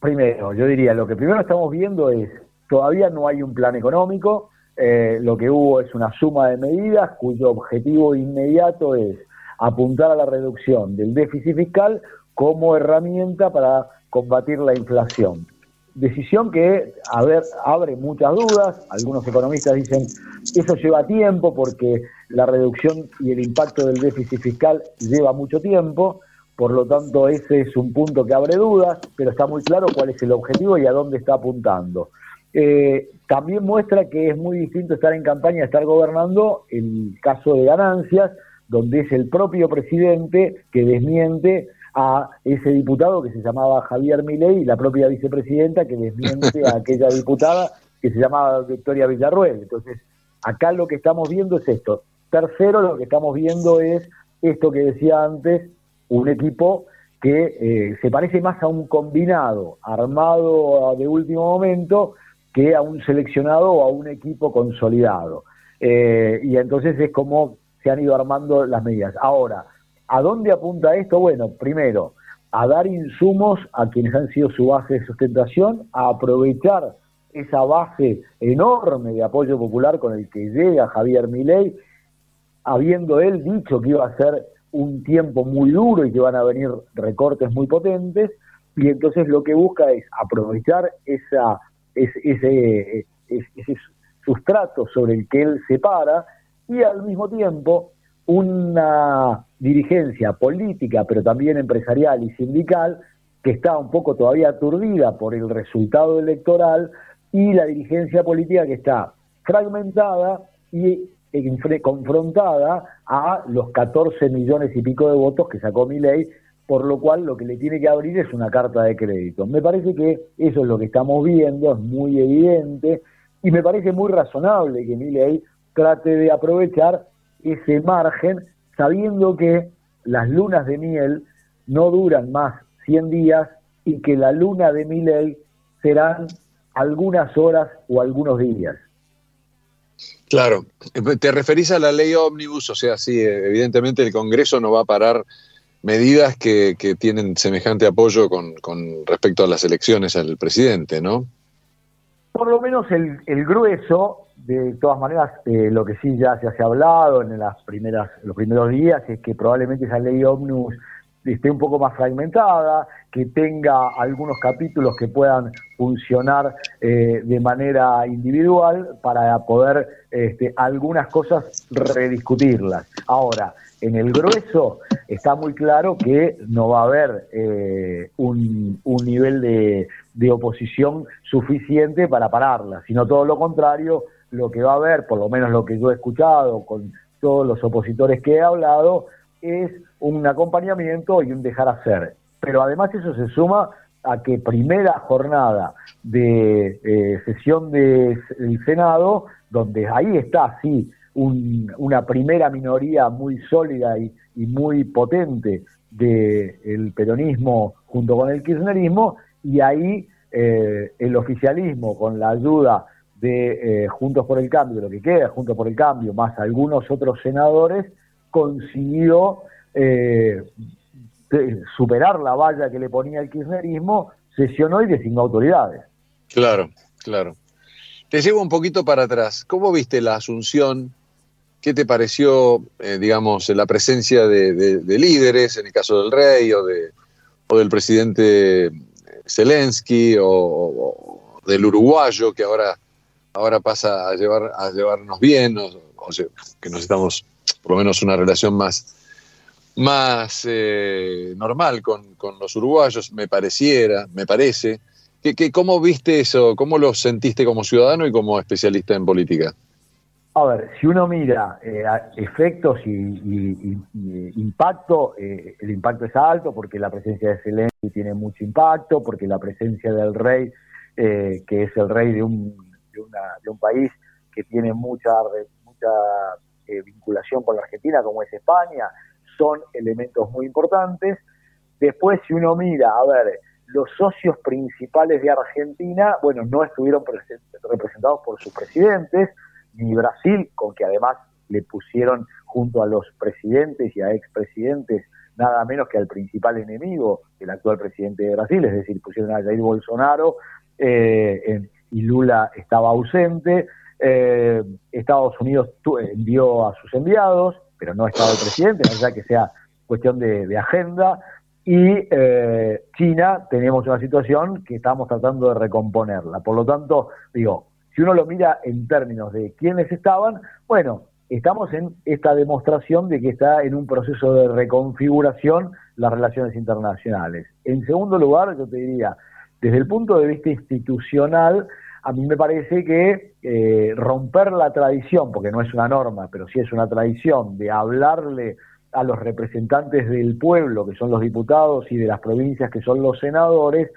Primero, yo diría, lo que primero estamos viendo es, todavía no hay un plan económico, eh, lo que hubo es una suma de medidas cuyo objetivo inmediato es apuntar a la reducción del déficit fiscal como herramienta para combatir la inflación. Decisión que a ver, abre muchas dudas, algunos economistas dicen eso lleva tiempo porque la reducción y el impacto del déficit fiscal lleva mucho tiempo, por lo tanto ese es un punto que abre dudas, pero está muy claro cuál es el objetivo y a dónde está apuntando. Eh, también muestra que es muy distinto estar en campaña, estar gobernando, el caso de ganancias, donde es el propio presidente que desmiente a ese diputado que se llamaba Javier Milei y la propia vicepresidenta que desmiente a aquella diputada que se llamaba Victoria Villarruel. Entonces, acá lo que estamos viendo es esto. Tercero, lo que estamos viendo es esto que decía antes, un equipo que eh, se parece más a un combinado armado de último momento que a un seleccionado o a un equipo consolidado. Eh, y entonces es como se han ido armando las medidas. Ahora, ¿a dónde apunta esto? Bueno, primero, a dar insumos a quienes han sido su base de sustentación, a aprovechar esa base enorme de apoyo popular con el que llega Javier Milei, habiendo él dicho que iba a ser un tiempo muy duro y que van a venir recortes muy potentes, y entonces lo que busca es aprovechar ese, es- ese sustrato sobre el que él se para y al mismo tiempo una dirigencia política, pero también empresarial y sindical, que está un poco todavía aturdida por el resultado electoral y la dirigencia política que está fragmentada y confrontada a los 14 millones y pico de votos que sacó Milei, por lo cual lo que le tiene que abrir es una carta de crédito. Me parece que eso es lo que estamos viendo, es muy evidente y me parece muy razonable que Milei trate de aprovechar ese margen sabiendo que las lunas de miel no duran más 100 días y que la luna de Milei serán algunas horas o algunos días. Claro, te referís a la ley ómnibus, o sea, sí, evidentemente el Congreso no va a parar medidas que, que tienen semejante apoyo con, con, respecto a las elecciones al presidente, ¿no? Por lo menos el, el grueso, de todas maneras, eh, lo que sí ya se ha hablado en las primeras, los primeros días es que probablemente esa ley ómnibus esté un poco más fragmentada, que tenga algunos capítulos que puedan funcionar eh, de manera individual para poder este, algunas cosas rediscutirlas. Ahora, en el grueso está muy claro que no va a haber eh, un, un, nivel de, de oposición suficiente para pararla, sino todo lo contrario, lo que va a haber, por lo menos lo que yo he escuchado con todos los opositores que he hablado, es un acompañamiento y un dejar hacer. Pero además eso se suma a que primera jornada de eh, sesión del Senado, donde ahí está, sí, un, una primera minoría muy sólida y, y muy potente del peronismo junto con el kirchnerismo, y ahí eh, el oficialismo, con la ayuda de eh, Juntos por el Cambio, de lo que queda, Juntos por el Cambio, más algunos otros senadores, consiguió eh, superar la valla que le ponía el kirchnerismo, sesionó y designó autoridades. Claro, claro. Te llevo un poquito para atrás. ¿Cómo viste la asunción? ¿Qué te pareció, eh, digamos, la presencia de, de, de, líderes, en el caso del rey o, de, o del presidente Zelensky o, del uruguayo que ahora, ahora pasa a, llevar, a llevarnos bien, o, sea, que nos estamos, por lo menos, una relación más, más eh, normal con, los uruguayos, me pareciera, me parece. ¿Qué, qué, ¿Cómo viste eso? ¿Cómo lo sentiste como ciudadano y como especialista en política? A ver, si uno mira eh, efectos y, impacto, eh, el impacto es alto porque la presencia de Zelensky tiene mucho impacto, porque la presencia del rey, eh, que es el rey de un, de, una, de un país que tiene mucha, mucha eh, vinculación con la Argentina, como es España, son elementos muy importantes. Después, si uno mira, a ver, los socios principales de Argentina, bueno, no estuvieron representados por sus presidentes, ni Brasil, con que además le pusieron junto a los presidentes y a expresidentes nada menos que al principal enemigo, el actual presidente de Brasil, es decir, pusieron a Jair Bolsonaro eh, y Lula estaba ausente. Eh, Estados Unidos envió a sus enviados, pero no estaba el presidente, no sea que sea cuestión de, agenda. Y eh, China tenemos una situación que estamos tratando de recomponerla. Por lo tanto, digo, si uno lo mira en términos de quiénes estaban, bueno, estamos en esta demostración de que está en un proceso de reconfiguración las relaciones internacionales. En segundo lugar, yo te diría, desde el punto de vista institucional, a mí me parece que eh, romper la tradición, porque no es una norma, pero sí es una tradición, de hablarle a los representantes del pueblo, que son los diputados, y de las provincias, que son los senadores,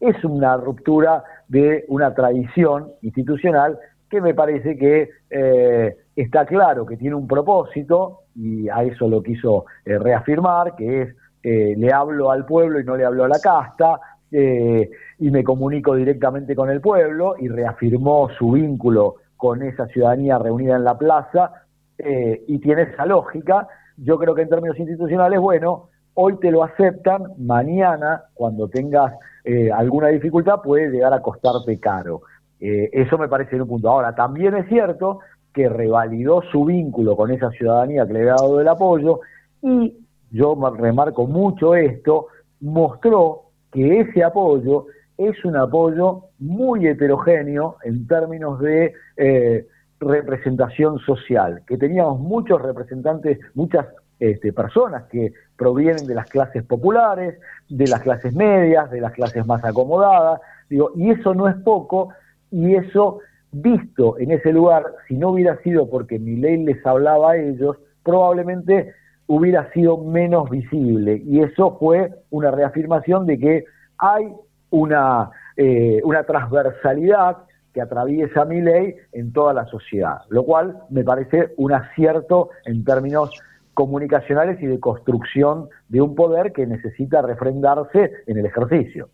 es una ruptura de una tradición institucional que me parece que eh, está claro que tiene un propósito, y a eso lo quiso eh, reafirmar, que es eh, le hablo al pueblo y no le hablo a la casta, y me comunico directamente con el pueblo, y reafirmó su vínculo con esa ciudadanía reunida en la plaza, eh, y tiene esa lógica. Yo creo que en términos institucionales, bueno, hoy te lo aceptan, mañana, cuando tengas eh, alguna dificultad, puede llegar a costarte caro. Eh, eso me parece un punto. Ahora, también es cierto que revalidó su vínculo con esa ciudadanía que le ha dado el apoyo y yo remarco mucho esto, mostró que ese apoyo es un apoyo muy heterogéneo en términos de eh, representación social, que teníamos muchos representantes, muchas este, personas que provienen de las clases populares, de las clases medias, de las clases más acomodadas, digo, y eso no es poco, y eso visto en ese lugar, si no hubiera sido porque mi ley les hablaba a ellos, probablemente hubiera sido menos visible, y eso fue una reafirmación de que hay una, eh, una transversalidad que atraviesa mi ley en toda la sociedad, lo cual me parece un acierto en términos comunicacionales y de construcción de un poder que necesita refrendarse en el ejercicio.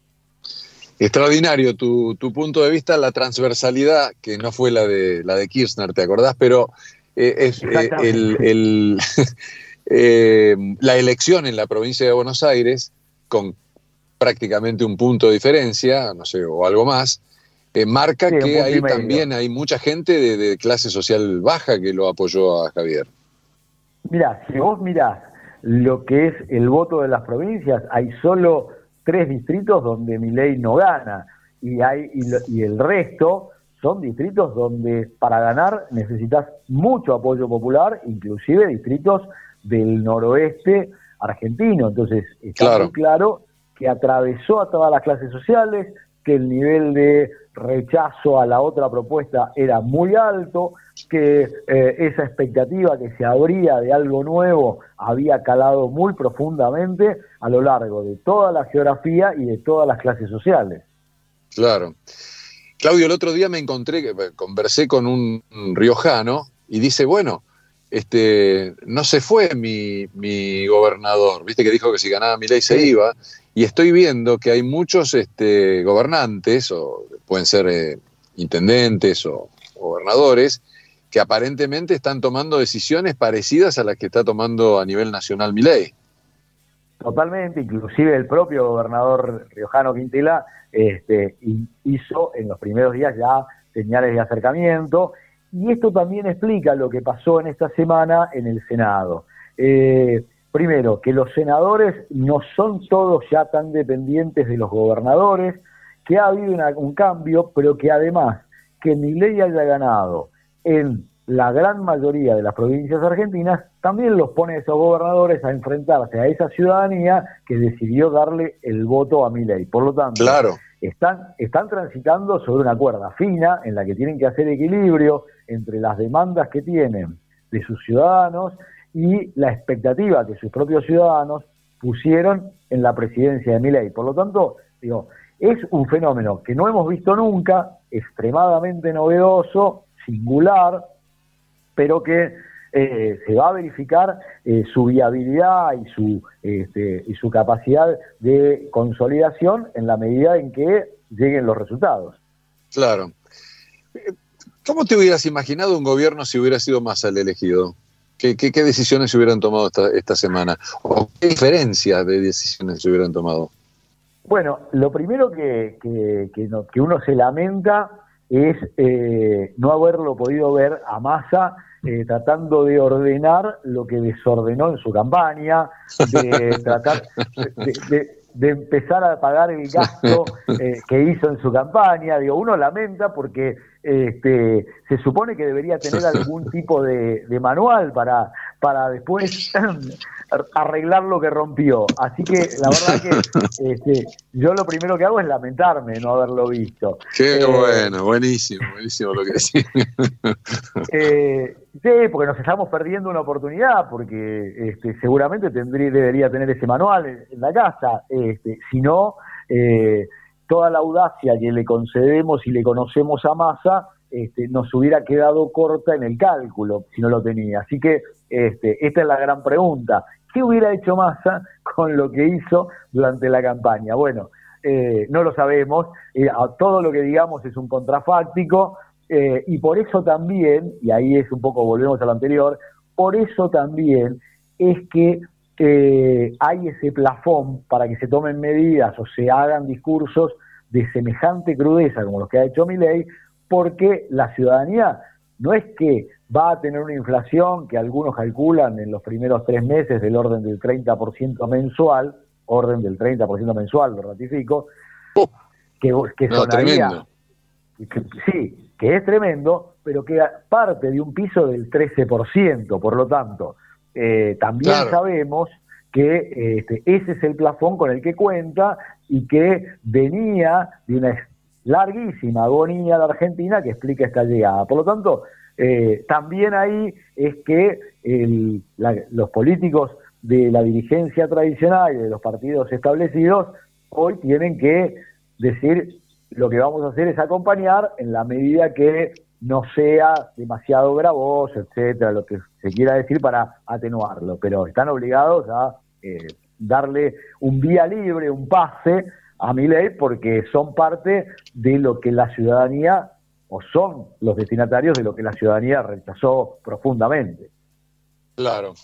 Extraordinario tu, tu punto de vista, la transversalidad, que no fue la de, la de Kirchner, ¿te acordás? Pero eh, es eh, el, el, eh, la elección en la provincia de Buenos Aires, con prácticamente un punto de diferencia, no sé, o algo más, eh, marca Sí, que ahí también hay mucha gente de, de clase social baja que lo apoyó a Javier. Mira, si vos mirás lo que es el voto de las provincias, hay solo tres distritos donde Milei no gana y hay y, lo- y el resto son distritos donde para ganar necesitas mucho apoyo popular, inclusive distritos del noroeste argentino. Entonces, está Claro. muy claro que atravesó a todas las clases sociales, que el nivel de rechazo a la otra propuesta era muy alto, que eh, esa expectativa que se abría de algo nuevo había calado muy profundamente a lo largo de toda la geografía y de todas las clases sociales. Claro. Claudio, el otro día me encontré, que- conversé con un un riojano y dice, bueno, este, no se fue mi, mi gobernador, viste que dijo que si ganaba mi ley se iba, y estoy viendo que hay muchos este, gobernantes, o pueden ser eh, intendentes o gobernadores, que aparentemente están tomando decisiones parecidas a las que está tomando a nivel nacional mi ley. Totalmente, inclusive el propio gobernador riojano Quintela este, hi- hizo en los primeros días ya señales de acercamiento y esto también explica lo que pasó en esta semana en el Senado. Eh, primero, que los senadores no son todos ya tan dependientes de los gobernadores, que ha habido un cambio, pero que además que Milei haya ganado en la gran mayoría de las provincias argentinas, también los pone a esos gobernadores a enfrentarse a esa ciudadanía que decidió darle el voto a Milei. Por lo tanto, Claro. están, están transitando sobre una cuerda fina en la que tienen que hacer equilibrio entre las demandas que tienen de sus ciudadanos y la expectativa que sus propios ciudadanos pusieron en la presidencia de Milei. Por lo tanto, digo, es un fenómeno que no hemos visto nunca, extremadamente novedoso, singular, pero que eh, se va a verificar eh, su viabilidad y su, este, y su capacidad de consolidación en la medida en que lleguen los resultados. Claro. ¿Cómo te hubieras imaginado un gobierno si hubiera sido Massa el elegido? ¿Qué, qué, qué decisiones se hubieran tomado esta, esta semana? ¿O qué diferencias de decisiones se hubieran tomado? Bueno, lo primero que, que, que no- que uno se lamenta es eh, no haberlo podido ver a Massa eh, tratando de ordenar lo que desordenó en su campaña, de tratar de, de- de empezar a pagar el gasto eh, que hizo en su campaña. Digo, uno lamenta porque este, se supone que debería tener algún tipo de, de manual para, para después arreglar lo que rompió. Así que la verdad que este, yo lo primero que hago es lamentarme no haberlo visto. Qué Eh, bueno, buenísimo, buenísimo lo que decís. Eh, sí, porque nos estamos perdiendo una oportunidad, porque este, seguramente tendría, debería tener ese manual en, en la casa. Este, si no, eh, toda la audacia que le concedemos y le conocemos a Massa este, nos hubiera quedado corta en el cálculo si no lo tenía. Así que este, esta es la gran pregunta. ¿Qué hubiera hecho Massa con lo que hizo durante la campaña? Bueno, eh, no lo sabemos. Eh, todo lo que digamos es un contrafáctico. Eh, y por eso también, y ahí es un poco, volvemos a lo anterior, por eso también es que hay ese plafón para que se tomen medidas o se hagan discursos de semejante crudeza como los que ha hecho Milei, porque la ciudadanía no es que va a tener una inflación que algunos calculan en los primeros tres meses del orden del 30% mensual, orden del 30% mensual, lo ratifico, que, que No, sonaría- tremendo. que- sí, que es tremendo, pero que parte de un piso del 13%, por lo tanto, eh, también Claro. sabemos que este, ese es el plafón con el que cuenta y que venía de una larguísima agonía de Argentina que explica esta llegada. Por lo tanto, eh, también ahí es que el- la- los políticos de la dirigencia tradicional y de los partidos establecidos hoy tienen que decir lo que vamos a hacer es acompañar en la medida que no sea demasiado gravoso, etcétera, lo que se quiera decir para atenuarlo, pero están obligados a eh, darle un vía libre, un pase a Milei porque son parte de lo que la ciudadanía, o son los destinatarios de lo que la ciudadanía rechazó profundamente. Claro.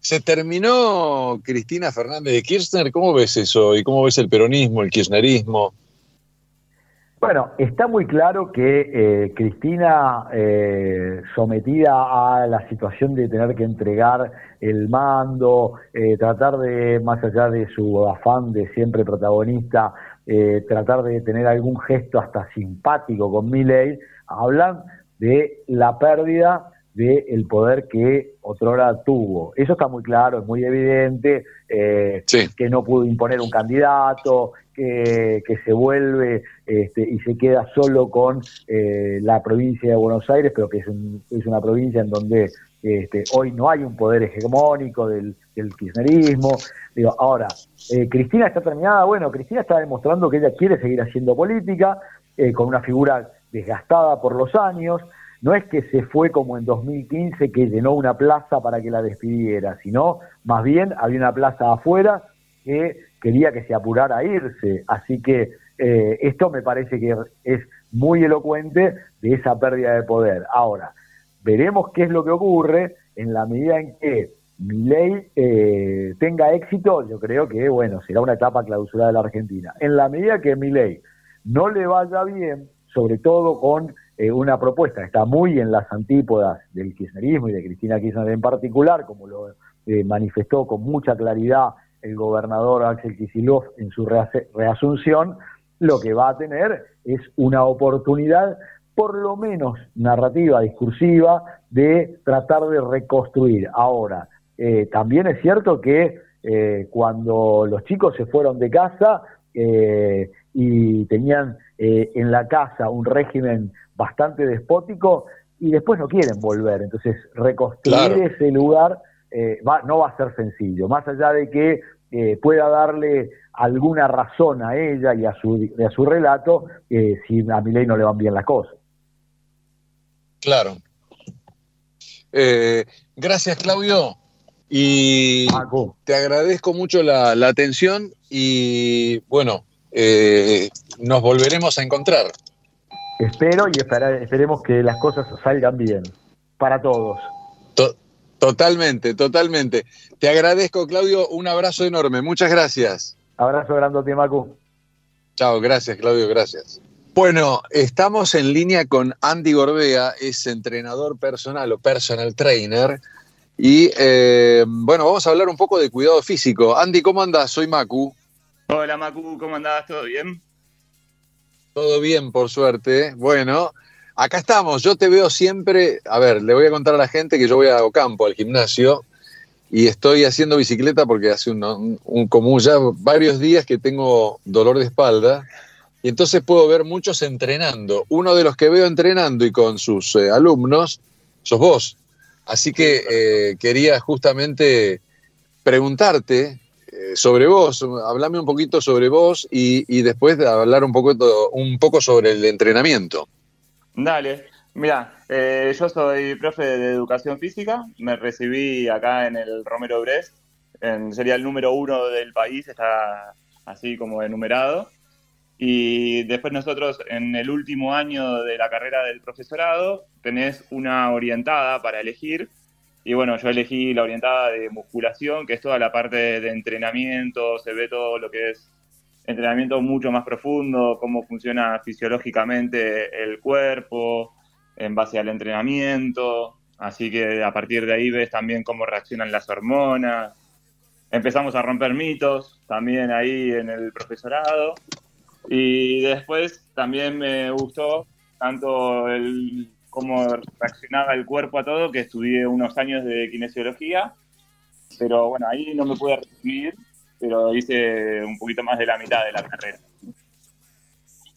Se terminó Cristina Fernández de Kirchner. ¿Cómo ves eso? ¿Y cómo ves el peronismo, el kirchnerismo? Bueno, está muy claro que eh, Cristina, eh, sometida a la situación de tener que entregar el mando, eh, tratar de, más allá de su afán de siempre protagonista, eh, tratar de tener algún gesto hasta simpático con Milley, hablan de la pérdida del poder que otrora tuvo. Eso está muy claro, es muy evidente, eh, que no pudo imponer un candidato, que, que se vuelve este, y se queda solo con eh, la provincia de Buenos Aires, pero que es, un- es una provincia en donde este, hoy no hay un poder hegemónico del, del kirchnerismo. Digo, ahora, eh, Cristina está terminada, bueno, Cristina está demostrando que ella quiere seguir haciendo política, eh, con una figura desgastada por los años, no es que se fue como en 2015 que llenó una plaza para que la despidiera, sino más bien había una plaza afuera que quería que se apurara a irse. Así que eh, esto me parece que es muy elocuente de esa pérdida de poder. Ahora, veremos qué es lo que ocurre en la medida en que Milei eh, tenga éxito, yo creo que, bueno, será una etapa clausurada de la Argentina. En la medida que Milei no le vaya bien, sobre todo con eh, una propuesta que está muy en las antípodas del kirchnerismo y de Cristina Kirchner en particular, como lo eh, manifestó con mucha claridad el gobernador Axel Kicillof en su reasunción, lo que va a tener es una oportunidad, por lo menos narrativa, discursiva, de tratar de reconstruir. Ahora, eh, también es cierto que eh, cuando los chicos se fueron de casa eh, y tenían eh, en la casa un régimen bastante despótico y después no quieren volver. Entonces, reconstruir Claro. ese lugar eh, va- no va a ser sencillo, más allá de que eh, pueda darle alguna razón a ella y a su, y a su relato eh, si a Milei no le van bien las cosas. Claro. Gracias, Claudio. Y te agradezco mucho la, la atención y bueno, nos volveremos a encontrar. Espero y espera- esperemos que las cosas salgan bien para todos. To- totalmente, totalmente. Te agradezco, Claudio. Un abrazo enorme. Muchas gracias. Abrazo grandote, Macu. Chao, gracias, Claudio, gracias. Bueno, estamos en línea con Andy Gorbea, es entrenador personal o personal trainer. Y eh, bueno, vamos a hablar un poco de cuidado físico. Andy, ¿cómo andas? Soy Macu. Hola Macu, ¿cómo andás? ¿Todo bien? Todo bien, por suerte. Bueno, acá estamos. Yo te veo siempre. A ver, le voy a contar a la gente que yo voy a Ocampo, al gimnasio, y estoy haciendo bicicleta porque hace un, un- un- como ya varios días que tengo dolor de espalda. Y entonces puedo ver muchos entrenando. Uno de los que veo entrenando y con sus eh, alumnos sos vos. Así que eh, quería justamente preguntarte eh, sobre vos, hablame un poquito sobre vos y, y después de hablar un poco, un poco sobre el entrenamiento. Dale, mira, eh, yo soy profe de educación física, me recibí acá en el Romero Brest, en, sería el número uno del país, está así como enumerado. Y después nosotros en el último año de la carrera del profesorado tenés una orientada para elegir. Y bueno, yo elegí la orientada de musculación, que es toda la parte de entrenamiento, se ve todo lo que es entrenamiento mucho más profundo, cómo funciona fisiológicamente el cuerpo en base al entrenamiento. Así que a partir de ahí ves también cómo reaccionan las hormonas. Empezamos a romper mitos también ahí en el profesorado. Y después también me gustó tanto cómo reaccionaba el cuerpo a todo, que estudié unos años de kinesiología, pero bueno, ahí no me pude recibir, pero hice un poquito más de la mitad de la carrera.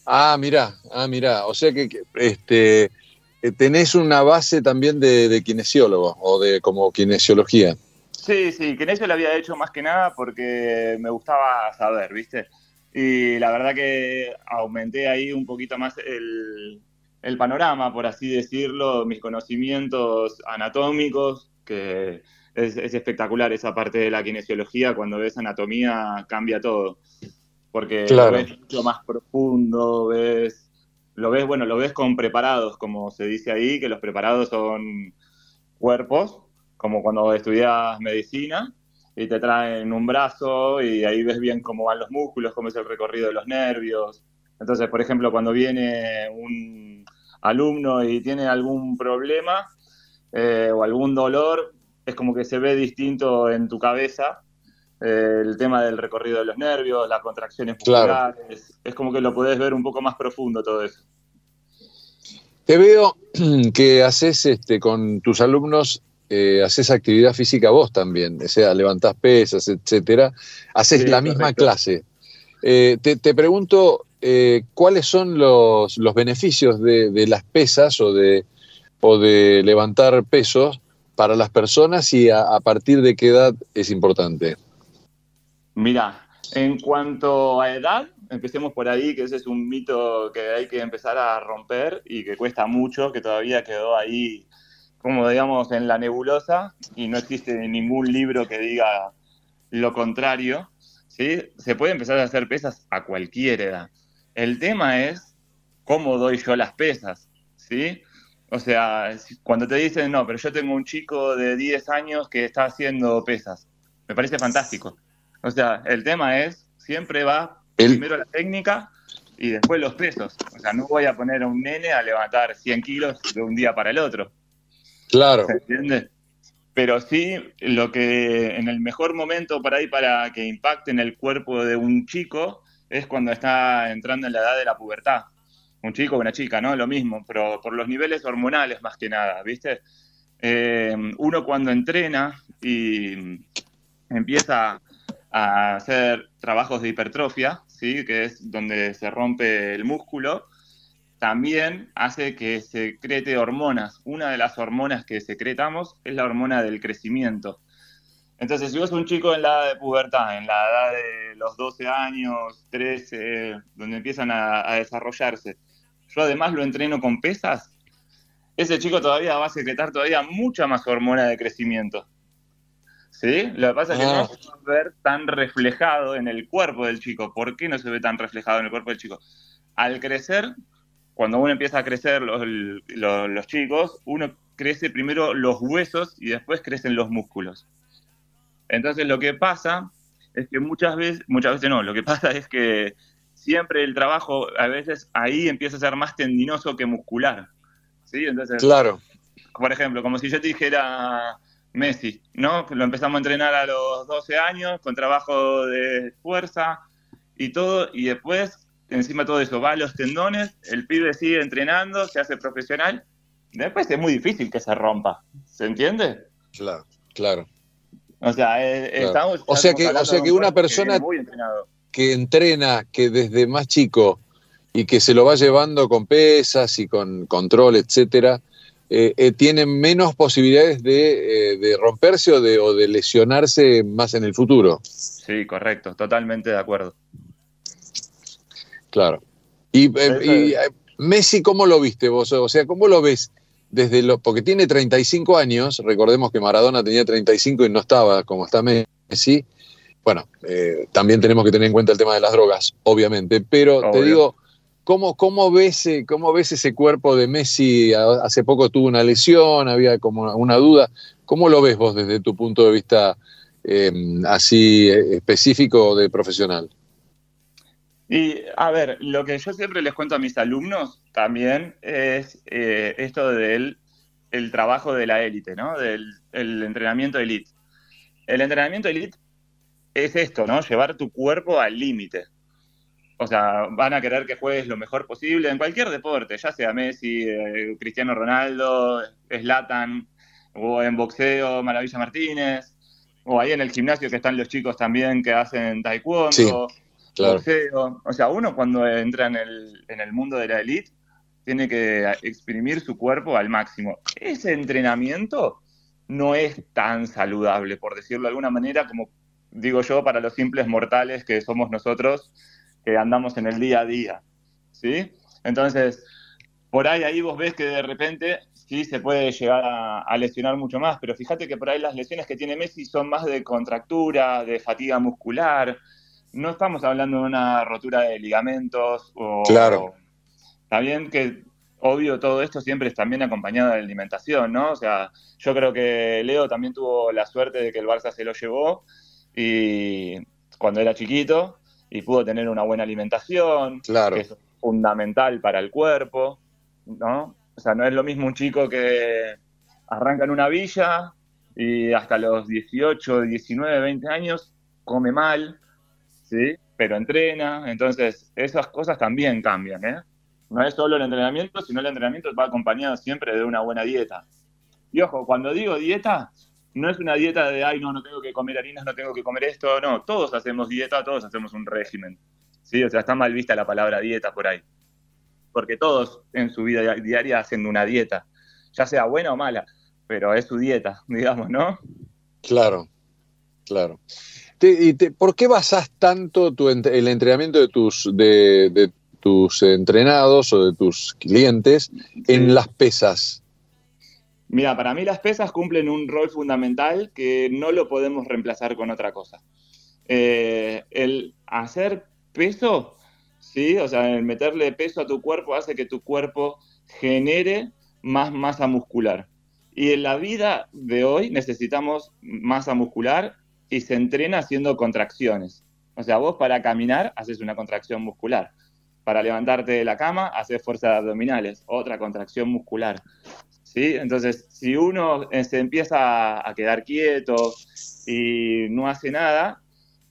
Ah, mira, ah, mira. O sea que, que, este, eh, tenés una base también de, de kinesiólogo o de como kinesiología. Sí, sí, eso lo había hecho más que nada porque me gustaba saber, ¿viste? Y la verdad que aumenté ahí un poquito más el, el panorama, por así decirlo, mis conocimientos anatómicos, que es, es espectacular esa parte de la kinesiología, cuando ves anatomía cambia todo. porque Claro. lo ves mucho más profundo, ves, lo ves, bueno, lo ves con preparados, como se dice ahí, que los preparados son cuerpos, como cuando estudias medicina y te traen un brazo y ahí ves bien cómo van los músculos, cómo es el recorrido de los nervios. Entonces, por ejemplo, cuando viene un alumno y tiene algún problema eh, o algún dolor, es como que se ve distinto en tu cabeza eh, el tema del recorrido de los nervios, las contracciones Claro. musculares, es como que lo podés ver un poco más profundo todo eso. Te veo que haces este, con tus alumnos, eh, haces actividad física vos también, o sea, levantás pesas, etcétera. Haces Sí, la misma clase. Eh, te, te pregunto, eh, ¿cuáles son los, los beneficios de, de las pesas o de, o de levantar pesos para las personas y a, partir de qué edad es importante? Mira, en cuanto a edad, empecemos por ahí, que ese es un mito que hay que empezar a romper y que cuesta mucho, que todavía quedó ahí, como digamos, en la nebulosa y no existe ningún libro que diga lo contrario, ¿sí? Se puede empezar a hacer pesas a cualquier edad. El tema es cómo doy yo las pesas, ¿sí? O sea, cuando te dicen, no, pero yo tengo un chico de 10 años que está haciendo pesas, me parece fantástico. O sea, el tema es, siempre va primero la técnica y después los pesos. O sea, no voy a poner a un nene a levantar 100 kilos de un día para el otro. Claro. ¿Se entiende? Pero sí, lo que en el mejor momento para ahí para que impacte en el cuerpo de un chico es cuando está entrando en la edad de la pubertad. Un chico o una chica, ¿no? Lo mismo, pero por los niveles hormonales más que nada, ¿viste? Eh, uno cuando entrena y empieza a hacer trabajos de hipertrofia, ¿sí? que es donde se rompe el músculo, también hace que secrete hormonas. Una de las hormonas que secretamos es la hormona del crecimiento. Entonces, si vos un chico en la edad de pubertad, en la edad de los 12 años, 13, donde empiezan a, a desarrollarse, yo además lo entreno con pesas, ese chico todavía va a secretar todavía mucha más hormona de crecimiento. ¿Sí? Lo que pasa es que Ah. no se va a ver tan reflejado en el cuerpo del chico. ¿Por qué no se ve tan reflejado en el cuerpo del chico? Al crecer, cuando uno empieza a crecer los, los, los chicos, uno crece primero los huesos y después crecen los músculos. Entonces lo que pasa es que muchas veces, muchas veces no, lo que pasa es que siempre el trabajo a veces ahí empieza a ser más tendinoso que muscular. ¿Sí? Entonces, Claro. por ejemplo, como si yo te dijera Messi, ¿no? Lo empezamos a entrenar a los 12 años con trabajo de fuerza y todo, y después, encima de todo eso, va a los tendones, el pibe sigue entrenando, se hace profesional, después es muy difícil que se rompa, ¿se entiende? Claro, claro. O sea, eh, Claro. estamos... O sea que- o sea que un una persona- viene muy entrenado. Que entrena, que desde más chico y que se lo va llevando con pesas y con control, etcétera, eh, eh, tiene menos posibilidades de, eh, de romperse o de, o de lesionarse más en el futuro. Sí, correcto, totalmente de acuerdo. Claro. Y, eh, y, eh, Messi, ¿cómo lo viste vos? O sea, ¿cómo lo ves? Desde lo, porque tiene 35 años, recordemos que Maradona tenía 35 y no estaba como está Messi. Bueno, eh, también tenemos que tener en cuenta el tema de las drogas, obviamente, pero te digo, ¿cómo, cómo, ves, eh, ¿cómo ves ese cuerpo de Messi? Hace poco tuvo una lesión, había como una, duda. ¿Cómo lo ves vos desde tu punto de vista eh, así eh, específico de profesional? Y a ver, lo que yo siempre les cuento a mis alumnos también es eh, esto del el trabajo de la élite, ¿no? Del el entrenamiento elite. El entrenamiento elite es esto, ¿no? Llevar tu cuerpo al límite. O sea, van a querer que juegues lo mejor posible en cualquier deporte, ya sea Messi, eh, Cristiano Ronaldo, Slatan, o en boxeo, Maravilla Martínez, o ahí en el gimnasio que están los chicos también que hacen taekwondo, Sí, claro. boxeo. O sea, uno cuando entra en el, en el mundo de la elite tiene que exprimir su cuerpo al máximo. Ese entrenamiento no es tan saludable, por decirlo de alguna manera, como digo yo, para los simples mortales que somos nosotros, que andamos en el día a día. ¿Sí? Entonces, por ahí ahí vos ves que de repente sí se puede llegar a, a lesionar mucho más, pero fíjate que por ahí las lesiones que tiene Messi son más de contractura, de fatiga muscular, no estamos hablando de una rotura de ligamentos o... Claro. Está bien que, obvio, todo esto siempre es también acompañado de alimentación, ¿no? O sea, yo creo que Leo también tuvo la suerte de que el Barça se lo llevó y cuando era chiquito y pudo tener una buena alimentación, Claro. que es fundamental para el cuerpo, ¿no? O sea, no es lo mismo un chico que arranca en una villa y hasta los 18, 19, 20 años come mal, ¿sí? Pero entrena, entonces esas cosas también cambian, ¿eh? No es solo el entrenamiento, sino el entrenamiento va acompañado siempre de una buena dieta. Y ojo, cuando digo dieta, no es una dieta de, ay, no, no tengo que comer harinas, no tengo que comer esto, no, todos hacemos dieta, todos hacemos un régimen, ¿sí? O sea, está mal vista la palabra dieta por ahí, porque todos en su vida diaria hacen una dieta, ya sea buena o mala, pero es su dieta, digamos, ¿no? Claro, claro. Te- y te- ¿Por qué basás tanto tu ent- el entrenamiento de tus, de, de tus entrenados o de tus clientes en las pesas? Mira, para mí las pesas cumplen un rol fundamental que no lo podemos reemplazar con otra cosa. Eh, el hacer peso, ¿sí? O sea, el meterle peso a tu cuerpo hace que tu cuerpo genere más masa muscular. Y en la vida de hoy necesitamos masa muscular y se entrena haciendo contracciones. O sea, vos para caminar haces una contracción muscular. Para levantarte de la cama haces fuerzas abdominales, otra contracción muscular. ¿Sí? Entonces, si uno se empieza a quedar quieto y no hace nada,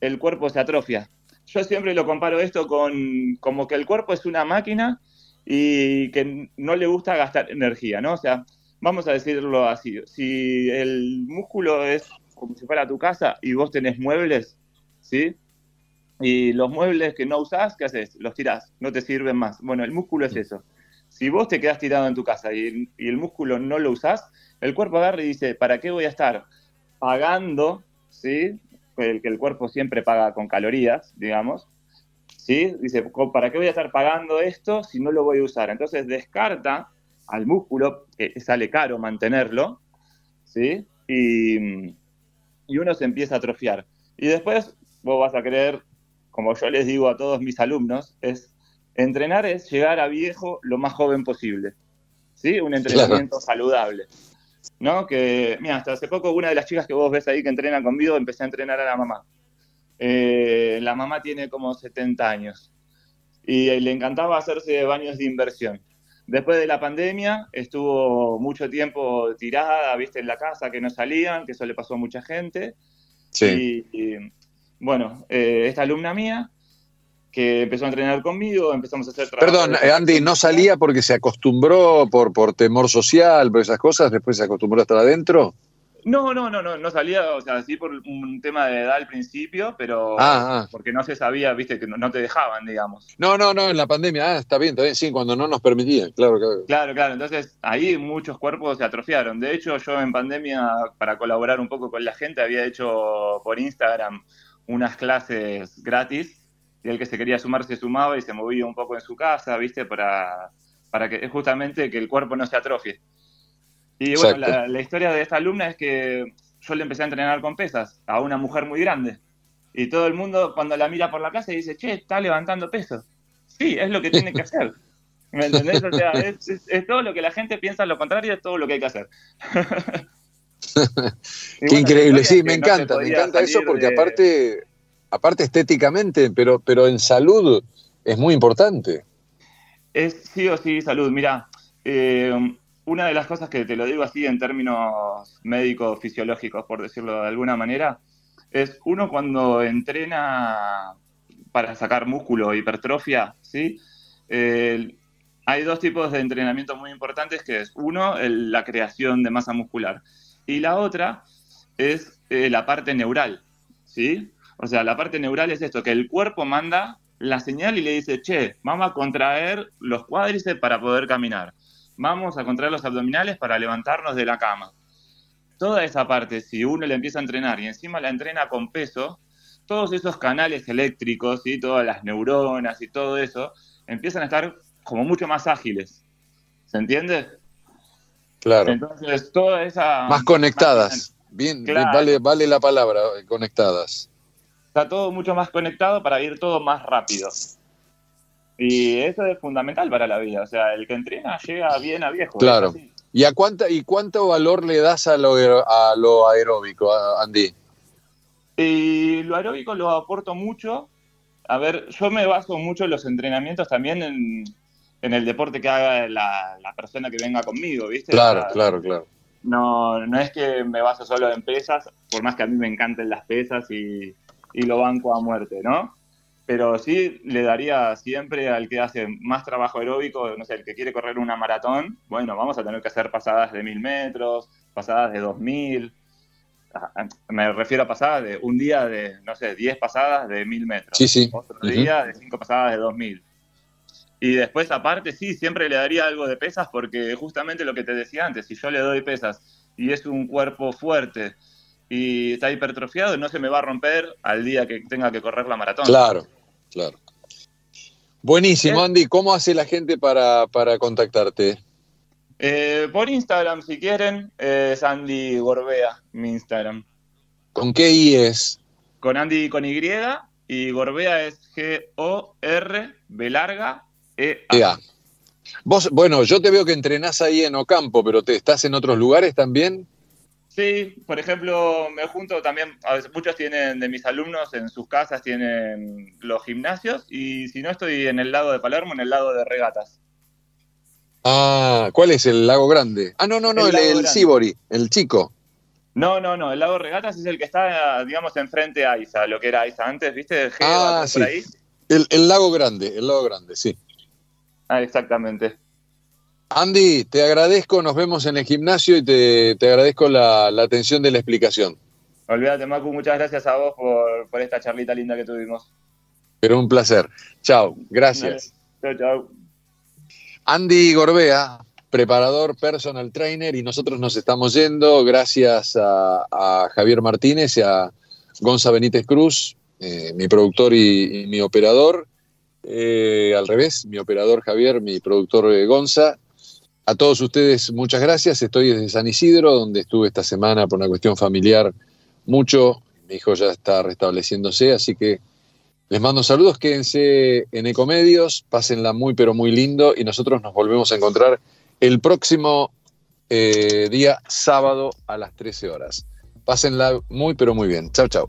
el cuerpo se atrofia. Yo siempre lo comparo esto con como que el cuerpo es una máquina y que no le gusta gastar energía, ¿no? O sea, vamos a decirlo así, si el músculo es como si fuera tu casa y vos tenés muebles, ¿sí? Y los muebles que no usás, ¿qué haces? Los tirás, no te sirven más. Bueno, el músculo es eso. Si vos te quedás tirado en tu casa y, el músculo no lo usás, el cuerpo agarra y dice, ¿para qué voy a estar pagando, ¿sí? El que el cuerpo siempre paga con calorías, digamos, ¿sí? Dice, "Co- ¿para qué voy a estar pagando esto si no lo voy a usar? Entonces descarta al músculo, que sale caro mantenerlo, ¿sí? Y, y uno se empieza a atrofiar. Y después vos vas a querer, como yo les digo a todos mis alumnos, es entrenar es llegar a viejo lo más joven posible. ¿Sí? Un entrenamiento saludable. ¿No? Que, mira, hasta hace poco una de las chicas que vos ves ahí que entrena conmigo, empecé a entrenar a la mamá. Eh, la mamá tiene como 70 años y le encantaba hacerse baños de inversión. Después de la pandemia estuvo mucho tiempo tirada, viste, en la casa, que no salían, que eso le pasó a mucha gente. Sí. Y, y, bueno, eh, esta alumna mía, que empezó a entrenar conmigo, empezamos a hacer trabajo. Perdón, eh, Andy, no salía porque se acostumbró por, por temor social, por esas cosas, después se acostumbró a estar adentro. No, no, no, no, no salía, o sea, sí por un tema de edad al principio, pero Ah, ah. porque no se sabía, viste, que no, no te dejaban, digamos. No, no, no, en la pandemia, ah, está bien, está bien, sí, cuando no nos permitían, claro, claro. Claro, claro, entonces ahí muchos cuerpos se atrofiaron. De hecho, yo en pandemia, para colaborar un poco con la gente, había hecho por Instagram unas clases gratis y el que se quería sumar se sumaba y se movía un poco en su casa, ¿viste? Para, para que justamente que el cuerpo no se atrofie. Y bueno, la, la historia de esta alumna es que yo le empecé a entrenar con pesas a una mujer muy grande. Y todo el mundo cuando la mira por la casa dice, che, está levantando peso. Sí, es lo que tiene que hacer. ¿Me entendés? O sea, es, es- es todo lo que la gente piensa, lo contrario es todo lo que hay que hacer. Qué bueno, increíble, sí, me no encanta, me encanta eso porque de- aparte, aparte estéticamente, pero, pero en salud es muy importante. Es sí o sí salud. Mira, eh, una de las cosas que te lo digo así en términos médicos, fisiológicos, por decirlo de alguna manera, es uno cuando entrena para sacar músculo, hipertrofia, ¿sí? Hay dos tipos de entrenamiento muy importantes, que es uno, el- la creación de masa muscular, y la otra es eh, la parte neural, ¿sí? O sea, la parte neural es esto, que el cuerpo manda la señal y le dice, che, vamos a contraer los cuádriceps para poder caminar, vamos a contraer los abdominales para levantarnos de la cama. Toda esa parte, si uno la empieza a entrenar y encima la entrena con peso, todos esos canales eléctricos y todas las neuronas y todo eso empiezan a estar como mucho más ágiles. ¿Se entiende? Claro. Entonces, toda esa... Más conectadas. Bien, bien, Claro. vale, vale la palabra, conectadas. Está todo mucho más conectado para ir todo más rápido. Y eso es fundamental para la vida. O sea, el que entrena llega bien a viejo. Claro. ¿Y a cuánta y cuánto valor le das a lo, a lo aeróbico, Andy? Y lo aeróbico lo aporto mucho. A ver, yo me baso mucho en los entrenamientos también en, en el deporte que haga la, la persona que venga conmigo, ¿viste? Claro, O sea, claro, claro. No, no es que me baso solo en pesas, por más que a mí me encanten las pesas y, y lo banco a muerte, ¿no? Pero sí le daría siempre al que hace más trabajo aeróbico, no sé, el que quiere correr una maratón, bueno, vamos a tener que hacer pasadas de mil metros, pasadas de dos mil. Ah, Me refiero a pasadas de un día de, no sé, 10 pasadas de mil metros. Sí, sí. Otro día de cinco pasadas de dos mil. Y después, aparte, sí, siempre le daría algo de pesas porque justamente lo que te decía antes, si yo le doy pesas y es un cuerpo fuerte y está hipertrofiado, no se me va a romper al día que tenga que correr la maratón. Claro, claro. Buenísimo, Andy. ¿Cómo hace la gente para, para contactarte? Eh, por Instagram, si quieren, es Andy Gorbea, mi Instagram. ¿Con qué I es? Con Andy con Y y Gorbea es G-O-R, B larga, E-A. EA. Vos, bueno, yo te veo que entrenás ahí en Ocampo, pero te estás en otros lugares también. Sí, por ejemplo, me junto también, a veces, muchos tienen de mis alumnos en sus casas, tienen los gimnasios, y si no estoy en el lado de Palermo, en el lado de regatas. Ah, ¿cuál es el lago grande? Ah, no, no, no, El. Sibori, el chico. No, no, no, el lago de regatas es el que está, digamos, enfrente a Isa, lo que era Isa antes, ¿viste? Ah, por sí. ahí. El, el lago grande, el lago grande, sí. Ah, exactamente. Andy, te agradezco, nos vemos en el gimnasio y te, te agradezco la, la atención de la explicación. Olvídate, Macu, muchas gracias a vos por, por esta charlita linda que tuvimos. Pero un placer. Chao, gracias. Chao, chao. Andy Gorbea, preparador personal trainer, y nosotros nos estamos yendo gracias a, a Javier Martínez y a Gonza Benítez Cruz, eh, mi productor y, y mi operador. Eh, al revés, mi operador Javier, mi productor eh, Gonza. A todos ustedes, muchas gracias. Estoy desde San Isidro, donde estuve esta semana por una cuestión familiar mucho. Mi hijo ya está restableciéndose, así que les mando saludos, quédense en Ecomedios, pásenla muy pero muy lindo y nosotros nos volvemos a encontrar el próximo eh, día sábado a las 13 horas. Pásenla muy pero muy bien. Chao, chao.